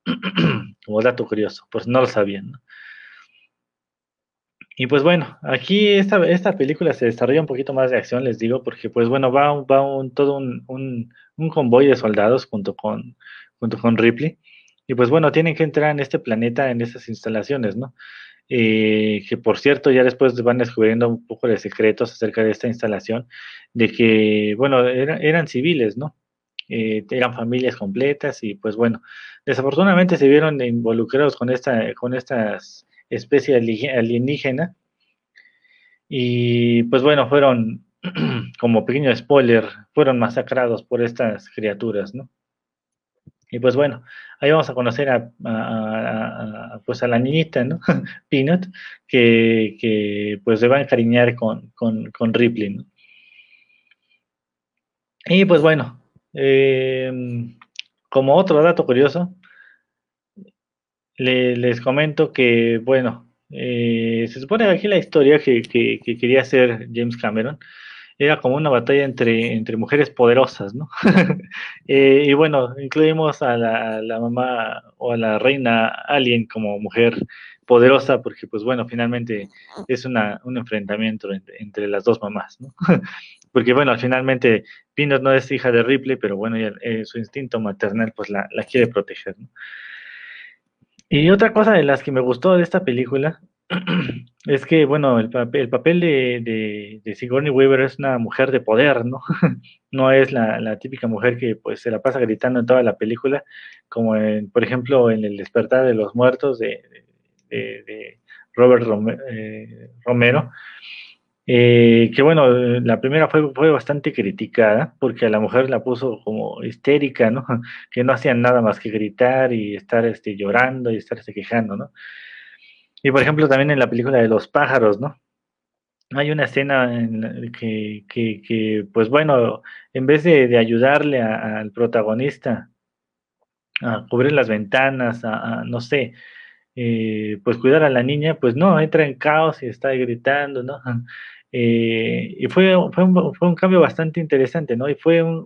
como dato curioso, pues no lo sabían, ¿no? Y pues bueno, aquí esta, esta película se desarrolla un poquito más de acción, les digo, porque pues bueno, va, va un, todo un, un, convoy de soldados junto con, junto con Ripley. Y pues bueno, tienen que entrar en este planeta, en estas instalaciones, ¿no? Eh, que por cierto, ya después van descubriendo un poco de secretos acerca de esta instalación, de que, bueno, eran civiles, ¿no? Eh, eran familias completas y pues bueno, desafortunadamente se vieron involucrados con, esta, con estas especie alienígena. Y pues bueno, fueron, como pequeño spoiler, fueron masacrados por estas criaturas, ¿no? Y pues bueno, ahí vamos a conocer a, pues a la niñita, ¿no? Peanut, que, pues se va a encariñar con, con, Ripley, ¿no? Y pues bueno, em, como otro dato curioso, les comento que, bueno, eh, se supone aquí la historia que, que, quería hacer James Cameron era como una batalla entre, entre mujeres poderosas, ¿no? Eh, y bueno, incluimos a la, mamá o a la reina Alien como mujer poderosa, porque pues bueno, finalmente es una, un enfrentamiento entre, las dos mamás, ¿no? porque bueno, finalmente Pinot no es hija de Ripley, pero bueno, eh, su instinto maternal pues la, la quiere proteger. Y otra cosa de las que me gustó de esta película es que, bueno, el, papel, el papel de, Sigourney Weaver es una mujer de poder, ¿no? no es la, típica mujer que pues se la pasa gritando en toda la película, como en, por ejemplo, en El despertar de los muertos de, Robert eh, Romero, eh, que bueno, la primera fue, fue bastante criticada porque a la mujer la puso como histérica, ¿no? Que no hacían nada más que gritar y estar este, llorando y estarse quejando, ¿no? Y por ejemplo también en la película de los pájaros, ¿no? Hay una escena en que, que, pues bueno, en vez de, ayudarle al protagonista a cubrir las ventanas, a, no sé, eh, pues cuidar a la niña, pues no, entra en caos y está gritando, ¿no? Eh, y fue, fue, un, fue, un, cambio bastante interesante, ¿no? Y fue un,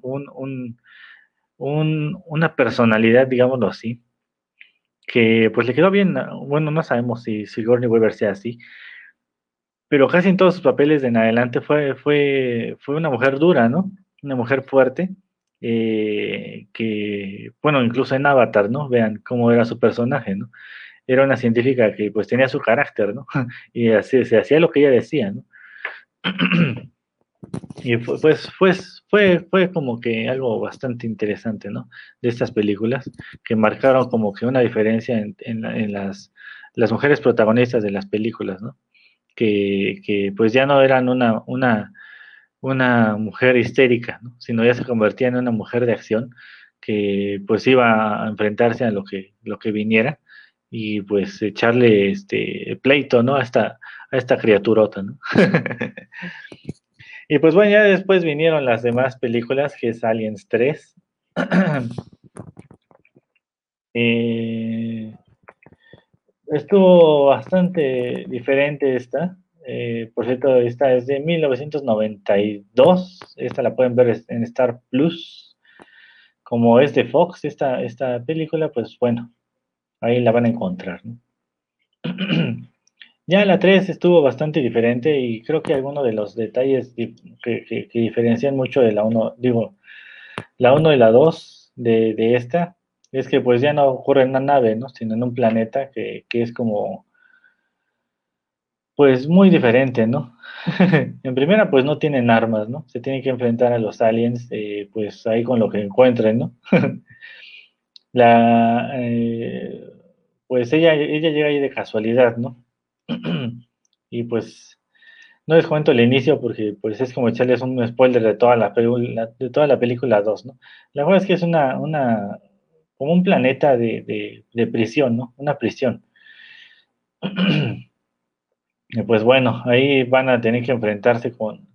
un, una personalidad, digámoslo así, que pues le quedó bien, bueno, no sabemos si Sigourney Weaver sea así, pero casi en todos sus papeles de en adelante fue, fue, fue una mujer dura, ¿no? Una mujer fuerte, eh, que, bueno, incluso en Avatar, ¿no? Vean cómo era su personaje, ¿no? Era una científica que pues tenía su carácter, ¿no? Y así, se hacía lo que ella decía, ¿no? y pues, pues fue, fue como que algo bastante interesante, ¿no? De estas películas que marcaron como que una diferencia en, las, las, mujeres protagonistas de las películas, ¿no? Que, que, pues ya no eran una, una, una mujer histérica, ¿no? Sino ya se convertían en una mujer de acción que pues iba a enfrentarse a lo que, lo que viniera y pues echarle este pleito, ¿no? A esta, a esta criaturota, ¿no? y pues bueno, ya después vinieron las demás películas, que es Aliens 3. Eh, estuvo bastante diferente esta. Eh, por cierto, esta es de 1992. Esta la pueden ver en Star Plus. Como es de Fox, esta, esta película, pues bueno, ahí la van a encontrar. Ya la 3 estuvo bastante diferente y creo que algunos de los detalles que, diferencian mucho de la 1, digo, la 1 y la 2 de, esta, es que pues ya no ocurre en una nave, ¿no? Sino en un planeta que, es como, pues muy diferente, ¿no? en primera, pues no tienen armas, ¿no? Se tienen que enfrentar a los aliens, eh, pues ahí con lo que encuentren, ¿no? la, eh, pues ella, ella llega ahí de casualidad, ¿no? y pues no les cuento el inicio porque pues es como echarles un spoiler de toda la película, de toda la película 2, ¿no? La verdad es que es una, una como un planeta de, prisión, ¿no? Una prisión. y pues bueno, ahí van a tener que enfrentarse con,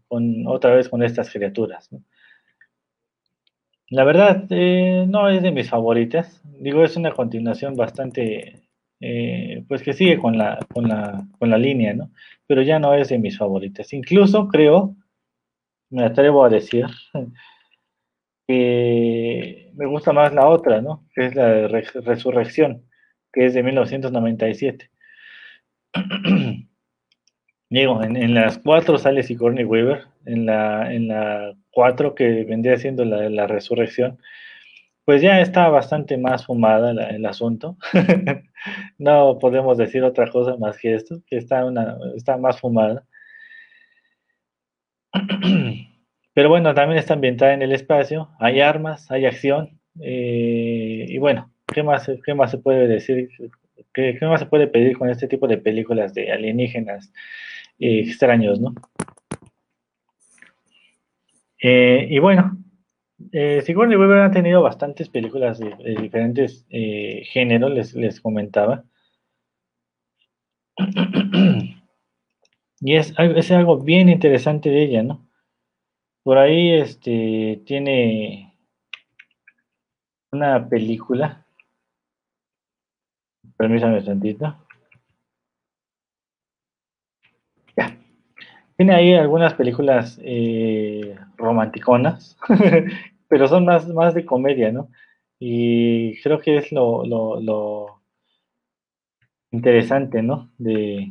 otra vez con estas criaturas, La verdad, eh, no es de mis favoritas. Digo, es una continuación bastante eh, pues que sigue con la, con, la, con la línea, ¿no? Pero ya no es de mis favoritas. Incluso creo, me atrevo a decir, que me gusta más la otra, ¿no? Que es la de Resurrección, que es de 1997. Digo, en, las cuatro sale Sigourney Weaver, en la, en la cuatro que vendría siendo la de la Resurrección, pues ya está bastante más fumada el asunto. no podemos decir otra cosa más que esto, que está, una, más fumada. Pero bueno, también está ambientada en el espacio, hay armas, hay acción. Eh, y bueno, ¿qué más, ¿qué más se puede decir ¿Qué, más se puede pedir con este tipo de películas de alienígenas eh, extraños, no? Eh, y bueno, eh, Sigourney Weaver ha tenido bastantes películas de, diferentes eh, géneros, les, les comentaba. y es, es algo bien interesante de ella, ¿no? Por ahí este, tiene una película. Permítame un tantito. Ya. Tiene ahí algunas películas eh, romanticonas, pero son más, más de comedia, ¿no? Y creo que es lo, lo, lo interesante, ¿no? De,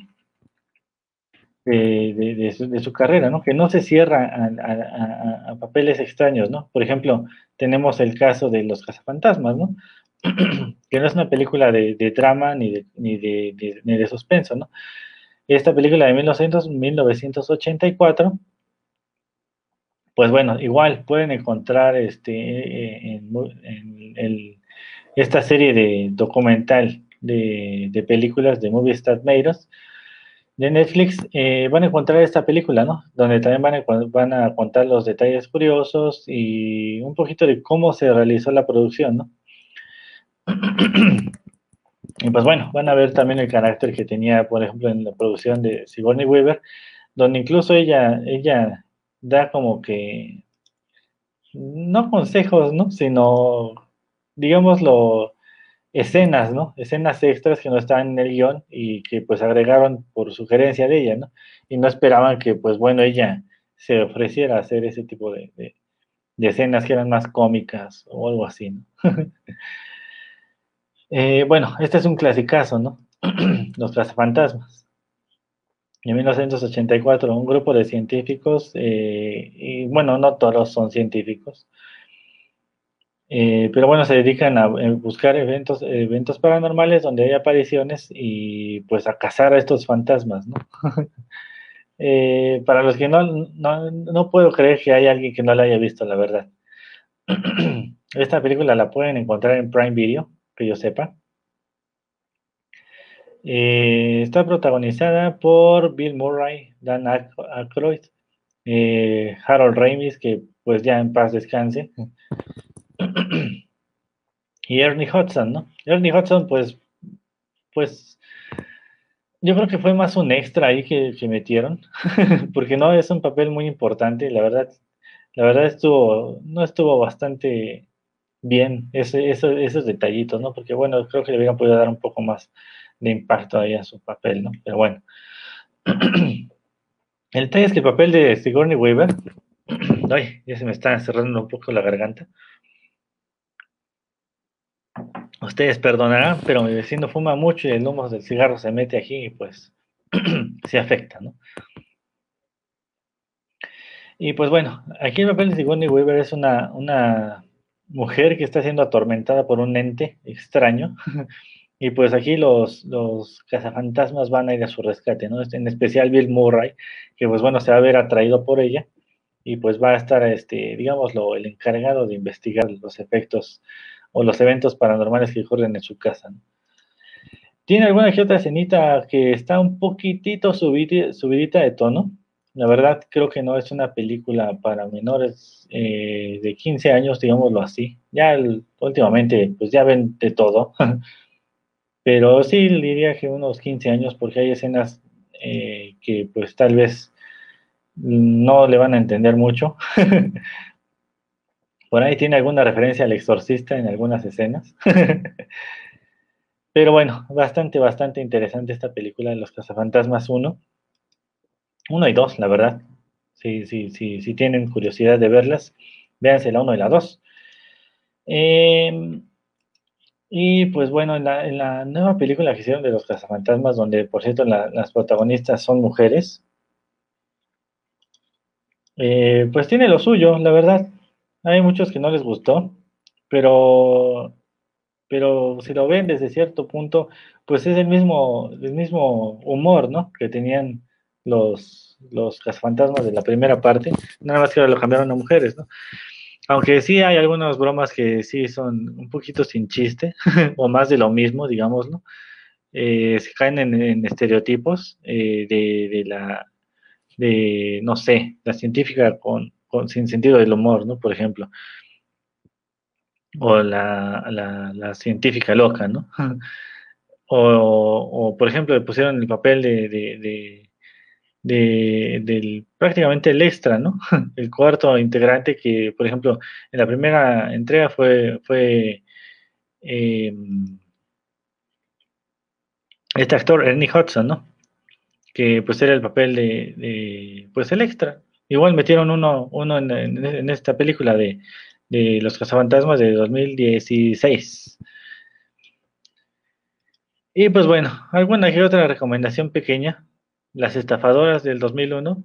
de, su, carrera, ¿no? Que no se cierra a, papeles extraños, ¿no? Por ejemplo, tenemos el caso de Los Cazafantasmas, ¿no? que no es una película de, drama ni de, ni de, ni de suspenso, ¿no? Esta película de 1900, 1984, pues bueno, igual pueden encontrar este, en, esta serie de documental de, películas de Movie Star Meiros, de Netflix eh, van a encontrar esta película, ¿no? Donde también van a, van a contar los detalles curiosos y un poquito de cómo se realizó la producción, ¿no? y pues bueno, van a ver también el carácter que tenía, por ejemplo, en la producción de Sigourney Weaver, donde incluso ella, ella da como que, no consejos, ¿no? Sino, digámoslo, escenas, ¿no? Escenas extras que no estaban en el guion y que pues agregaron por sugerencia de ella, ¿no? Y no esperaban que pues bueno, ella se ofreciera a hacer ese tipo de, escenas que eran más cómicas o algo así, ¿no? Eh, bueno, este es un clasicazo, ¿no? Los cazafantasmas. En 1984, un grupo de científicos, eh, y bueno, no todos son científicos, eh, pero bueno, se dedican a buscar eventos, paranormales donde hay apariciones y pues a cazar a estos fantasmas, ¿no? Para los que no, no, puedo creer que hay alguien que no la haya visto, la verdad. Esta película la pueden encontrar en Prime Video, que yo sepa. está protagonizada por Bill Murray, Dan Aykroyd, Harold Ramis, que pues ya en paz descanse y Ernie Hudson, ¿no? Ernie Hudson, pues, pues, yo creo que fue más un extra ahí que, metieron, porque no es un papel muy importante, la verdad, la verdad estuvo, no estuvo bastante bien esos detallitos, ¿no? Porque bueno, creo que le hubieran podido dar un poco más de impacto ahí a su papel, ¿no? Pero bueno. El detalle es que el papel de Sigourney Weaver, ay, ya se me está cerrando un poco la garganta. Ustedes perdonarán, pero mi vecino fuma mucho y el humo del cigarro se mete aquí y pues se afecta, ¿no? Y pues bueno, aquí el papel de Sigourney Weaver es una, una mujer que está siendo atormentada por un ente extraño. y pues aquí los, los cazafantasmas van a ir a su rescate, ¿no? En especial Bill Murray, que pues bueno, se va a ver atraído por ella y pues va a estar, este, digámoslo, el encargado de investigar los efectos o los eventos paranormales que ocurren en su casa. Tiene alguna que otra escenita que está un poquitito subidita, de tono. La verdad, creo que no es una película para menores eh, de 15 años, digámoslo así. Ya últimamente, pues ya ven de todo. Pero sí diría que unos 15 años, porque hay escenas eh, que pues tal vez no le van a entender mucho. Por ahí tiene alguna referencia al exorcista en algunas escenas. Pero bueno, bastante, bastante interesante esta película de Los Cazafantasmas 1. 1 y 2, la verdad. Si, sí, sí, si tienen curiosidad de verlas, véanse la 1 y la 2. Em, y pues bueno, en la, nueva película que hicieron de Los Cazafantasmas, donde por cierto las protagonistas son mujeres, eh, pues tiene lo suyo, la verdad. Hay muchos que no les gustó, pero, pero si lo ven desde cierto punto, pues es el mismo, el mismo humor, ¿no? Que tenían los, los fantasmas de la primera parte, nada más que ahora lo cambiaron a mujeres, ¿no? Aunque sí hay algunas bromas que sí son un poquito sin chiste, o más de lo mismo, digámoslo. eh, se caen en, estereotipos eh, de, la, de, no sé, la científica con, sin sentido del humor, ¿no? Por ejemplo. O la, la, científica loca, ¿no? o, por ejemplo, le pusieron el papel de, de, del prácticamente el extra, ¿no? El cuarto integrante que, por ejemplo, en la primera entrega fue, fue em, este actor, Ernie Hudson, ¿no? Que pues era el papel de, pues el extra. Igual metieron uno, uno en, esta película de, de Los Cazafantasmas de 2016. Y pues bueno, alguna que otra recomendación pequeña. Las estafadoras del 2001,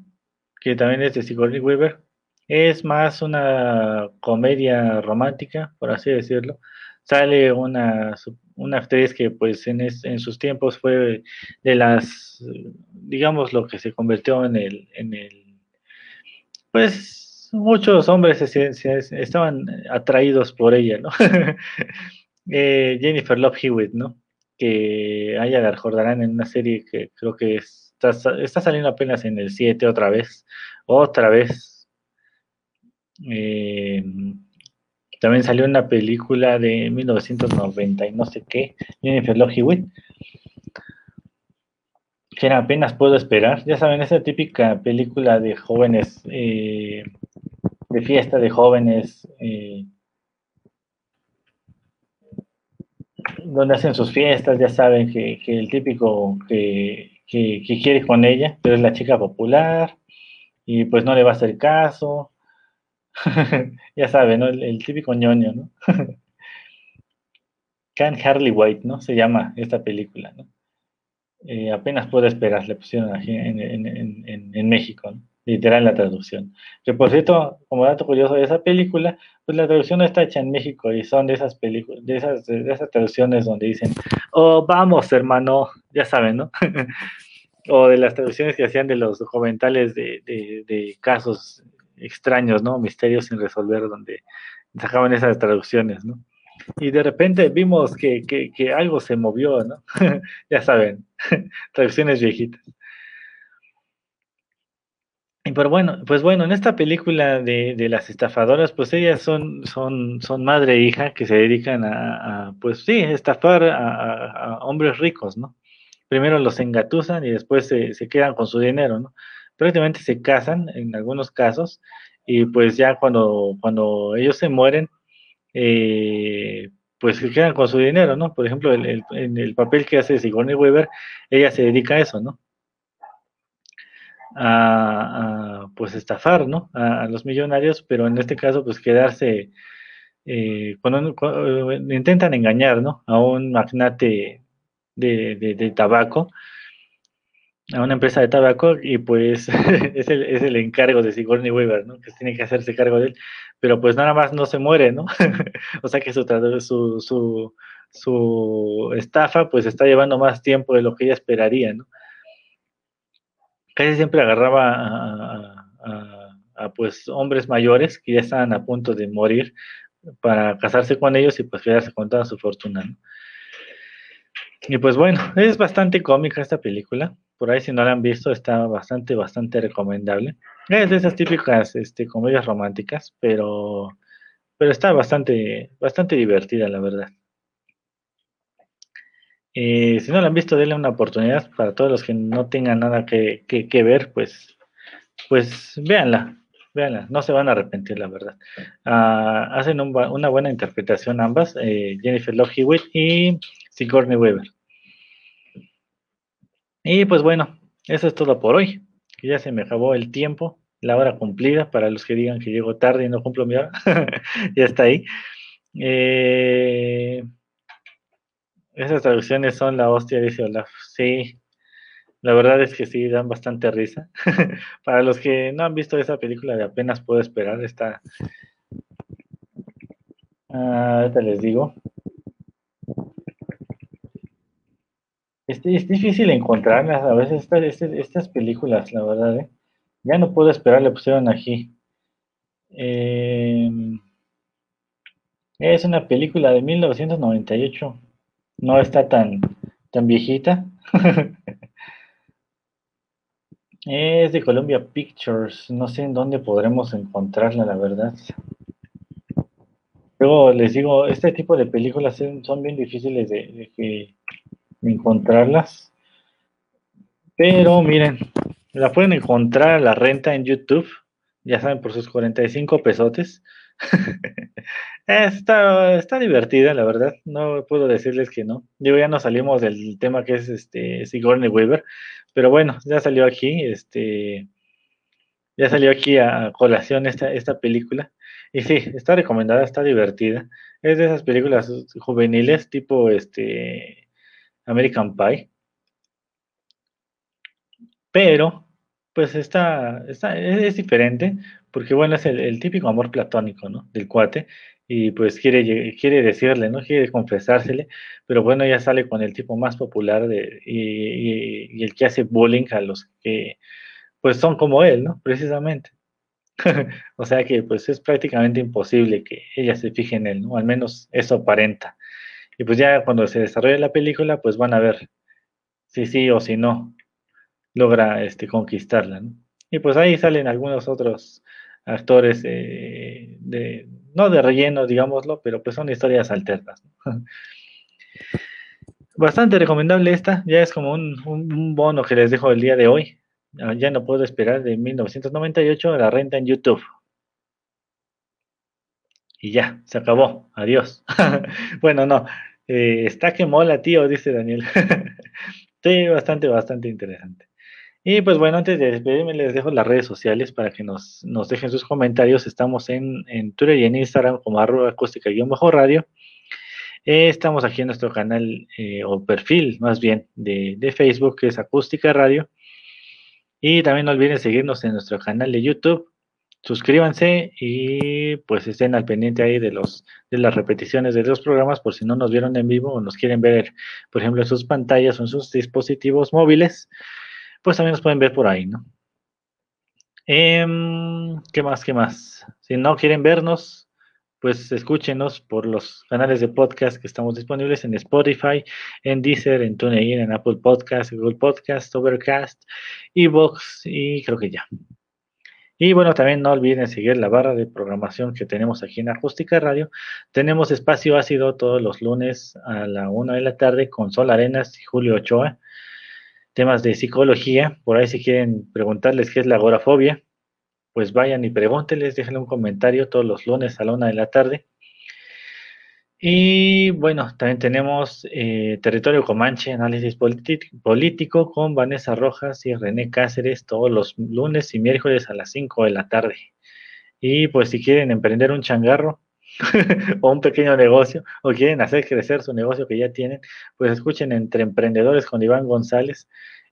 que también es de Sigourney Weaver. Es más una comedia romántica, por así decirlo. Sale una una actriz que pues en, sus tiempos fue de las, digamos, lo que se convirtió en el, en el pues muchos hombres estaban atraídos por ella, ¿no? Eh, Jennifer Love Hewitt, ¿no? Que haya recordarán en una serie que creo que está, saliendo apenas en el 7 otra vez, otra vez. Eh, también salió una película de 1990 y no sé qué, Jennifer Love Hewitt, que apenas puedo esperar. Ya saben, esa típica película de jóvenes, eh, de fiesta de jóvenes, eh, donde hacen sus fiestas, ya saben que, el típico que, que, quiere con ella, pero es la chica popular y pues no le va a hacer caso ya sabe, ¿no? El, típico ñoño, ¿no? Can Harley White, ¿no? Se llama esta película, ¿no? Eh, apenas puedo esperar, le pusieron aquí en, México, ¿no? Literal la traducción. Que por cierto, como dato curioso de esa película, pues la traducción no está hecha en México y son de esas películas, de esas, de esas traducciones donde dicen, oh, vamos, hermano, ya saben, ¿no? o de las traducciones que hacían de los documentales de, de casos extraños, ¿no? Misterios sin resolver, donde sacaban esas traducciones, ¿no? Y de repente vimos que, algo se movió, ¿no? ya saben, traducciones viejitas. Pero bueno, pues bueno, en esta película de, las estafadoras, pues ellas son, son, son madre e hija que se dedican a, pues sí, estafar a, hombres ricos, ¿no? Primero los engatusan y después se, se quedan con su dinero, ¿no? prácticamente se casan en algunos casos y pues ya cuando, cuando ellos se mueren, eh, pues se quedan con su dinero, ¿no? Por ejemplo, el, en el papel que hace Sigourney Weaver, ella se dedica a eso, ¿no? A, pues estafar, ¿no? A, los millonarios, pero en este caso, pues quedarse, eh, intentan engañar, ¿no? A un magnate de, de tabaco a una empresa de tabaco y pues es, el, es el encargo de Sigourney Weaver, ¿no? Que tiene que hacerse cargo de él, pero pues nada más no se muere, ¿no? o sea que su, su, su, su estafa pues está llevando más tiempo de lo que ella esperaría, ¿no? Casi siempre agarraba a, pues hombres mayores que ya estaban a punto de morir para casarse con ellos y pues quedarse con toda su fortuna, ¿no? Y pues bueno, es bastante cómica esta película por ahí si no la han visto, está bastante, bastante recomendable. Es de esas típicas este, comedias románticas, pero, pero está bastante, bastante divertida, la verdad. Eh, si no la han visto, denle una oportunidad para todos los que no tengan nada que, ver, pues, pues véanla, véanla, no se van a arrepentir, la verdad. Ah, hacen una buena interpretación ambas, eh, Jennifer Love Hewitt y Sigourney Weaver. Y pues bueno, eso es todo por hoy. Ya se me acabó el tiempo, la hora cumplida, para los que digan que llego tarde y no cumplo mi hora. ya está ahí. Eh, esas traducciones son la hostia, dice Olaf. Sí, la verdad es que sí, dan bastante risa. para los que no han visto esa película de apenas puedo esperar, está... Ah, les digo. Es, es difícil encontrarlas a veces estas, este, estas, películas, la verdad, ¿eh? Ya no puedo esperar, le pusieron aquí. Em, es una película de 1998. No está tan, tan viejita. es de Columbia Pictures. No sé en dónde podremos encontrarla, la verdad. Luego les digo, este tipo de películas son bien difíciles de, encontrarlas. Pero miren, la pueden encontrar a la renta en YouTube, ya saben, por sus 45 pesotes. está, está divertida, la verdad. No puedo decirles que no. Digo, ya no salimos del tema que es este Sigourney Weaver, pero bueno, ya salió aquí, este, ya salió aquí a colación esta, esta película. Y sí, está recomendada, está divertida. Es de esas películas juveniles tipo este American Pie. Pero pues está, está es, diferente, porque bueno, es el, típico amor platónico, ¿no? Del cuate, y pues quiere, quiere decirle, ¿no? Quiere confesársele, pero bueno, ya sale con el tipo más popular de, y, el que hace bullying a los que, pues son como él, ¿no? Precisamente. o sea que pues es prácticamente imposible que ella se fije en él, ¿no? Al menos eso aparenta. Y pues ya cuando se desarrolle la película, pues van a ver si sí o si no logra este, conquistarla. Y pues ahí salen algunos otros actores, eh, de, no de relleno, digámoslo, pero pues son historias alternas. Bastante recomendable esta, ya es como un, bono que les dejo el día de hoy. Ah, ya no puedo esperar de 1998 la renta en YouTube. Y ya, se acabó. Adiós. bueno, no. Eh, está que mola, tío, dice Daniel. sí, bastante, bastante interesante. Y pues bueno, antes de despedirme, les dejo las redes sociales para que nos, dejen sus comentarios. Estamos en, Twitter y en Instagram como arroba acústica-radio. Eh, estamos aquí en nuestro canal eh, o perfil más bien de, Facebook que es Acústica Radio. Y también no olviden seguirnos en nuestro canal de YouTube. Suscríbanse y pues estén al pendiente ahí de los de las repeticiones de los programas por si no nos vieron en vivo o nos quieren ver, por ejemplo, en sus pantallas o en sus dispositivos móviles pues también nos pueden ver por ahí, ¿no? Em, ¿Qué más? ¿Qué más? Si no quieren vernos, pues escúchenos por los canales de podcast que estamos disponibles en Spotify, en Deezer, en TuneIn, en Apple Podcast, Google Podcast, Overcast, Evox y creo que ya. Y bueno, también no olviden seguir la barra de programación que tenemos aquí en Acústica Radio. Tenemos espacio ácido todos los lunes a la una de la tarde con Sol Arenas y Julio Ochoa temas de psicología. Por ahí si quieren preguntarles qué es la agorafobia, pues vayan y pregúntenles, déjenle un comentario todos los lunes a la una de la tarde. Y bueno, también tenemos eh, Territorio Comanche, análisis político con Vanessa Rojas y René Cáceres todos los lunes y miércoles a las 5 de la tarde. Y pues si quieren emprender un changarro o un pequeño negocio o quieren hacer crecer su negocio que ya tienen, pues escuchen Entre Emprendedores con Iván González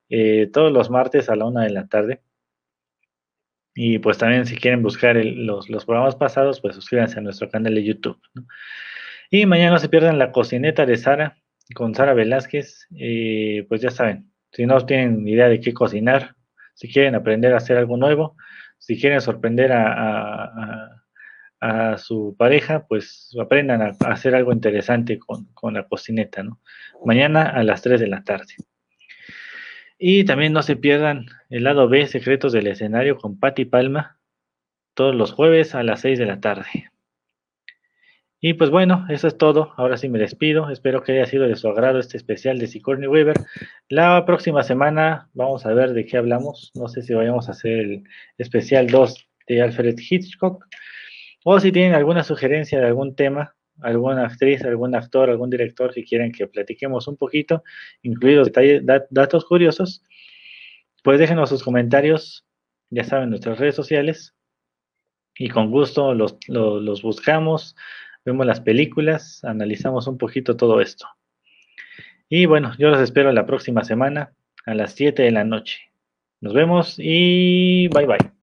eh, todos los martes a la una de la tarde. Y pues también si quieren buscar los, programas pasados, pues suscríbanse a nuestro canal de YouTube. Y mañana no se pierdan la cocineta de Sara con Sara Velázquez. Eh, pues ya saben, si no tienen idea de qué cocinar, si quieren aprender a hacer algo nuevo, si quieren sorprender a, su pareja, pues aprendan a, hacer algo interesante con, con la cocineta. ¿no? Mañana a las 3 de la tarde. Y también no se pierdan el lado B, Secretos del Escenario con Patti Palma, todos los jueves a las 6 de la tarde. Y pues bueno, eso es todo. Ahora sí me despido. Espero que haya sido de su agrado este especial de Sigourney Weaver. La próxima semana vamos a ver de qué hablamos. No sé si vayamos a hacer el especial 2 de Alfred Hitchcock. O si tienen alguna sugerencia de algún tema, alguna actriz, algún actor, algún director que quieren que platiquemos un poquito, incluidos detalles, datos curiosos, pues déjenos sus comentarios, ya saben, en nuestras redes sociales, y con gusto los, los buscamos, vemos las películas, analizamos un poquito todo esto. Y bueno, yo los espero la próxima semana a las 7 de la noche. Nos vemos y bye bye.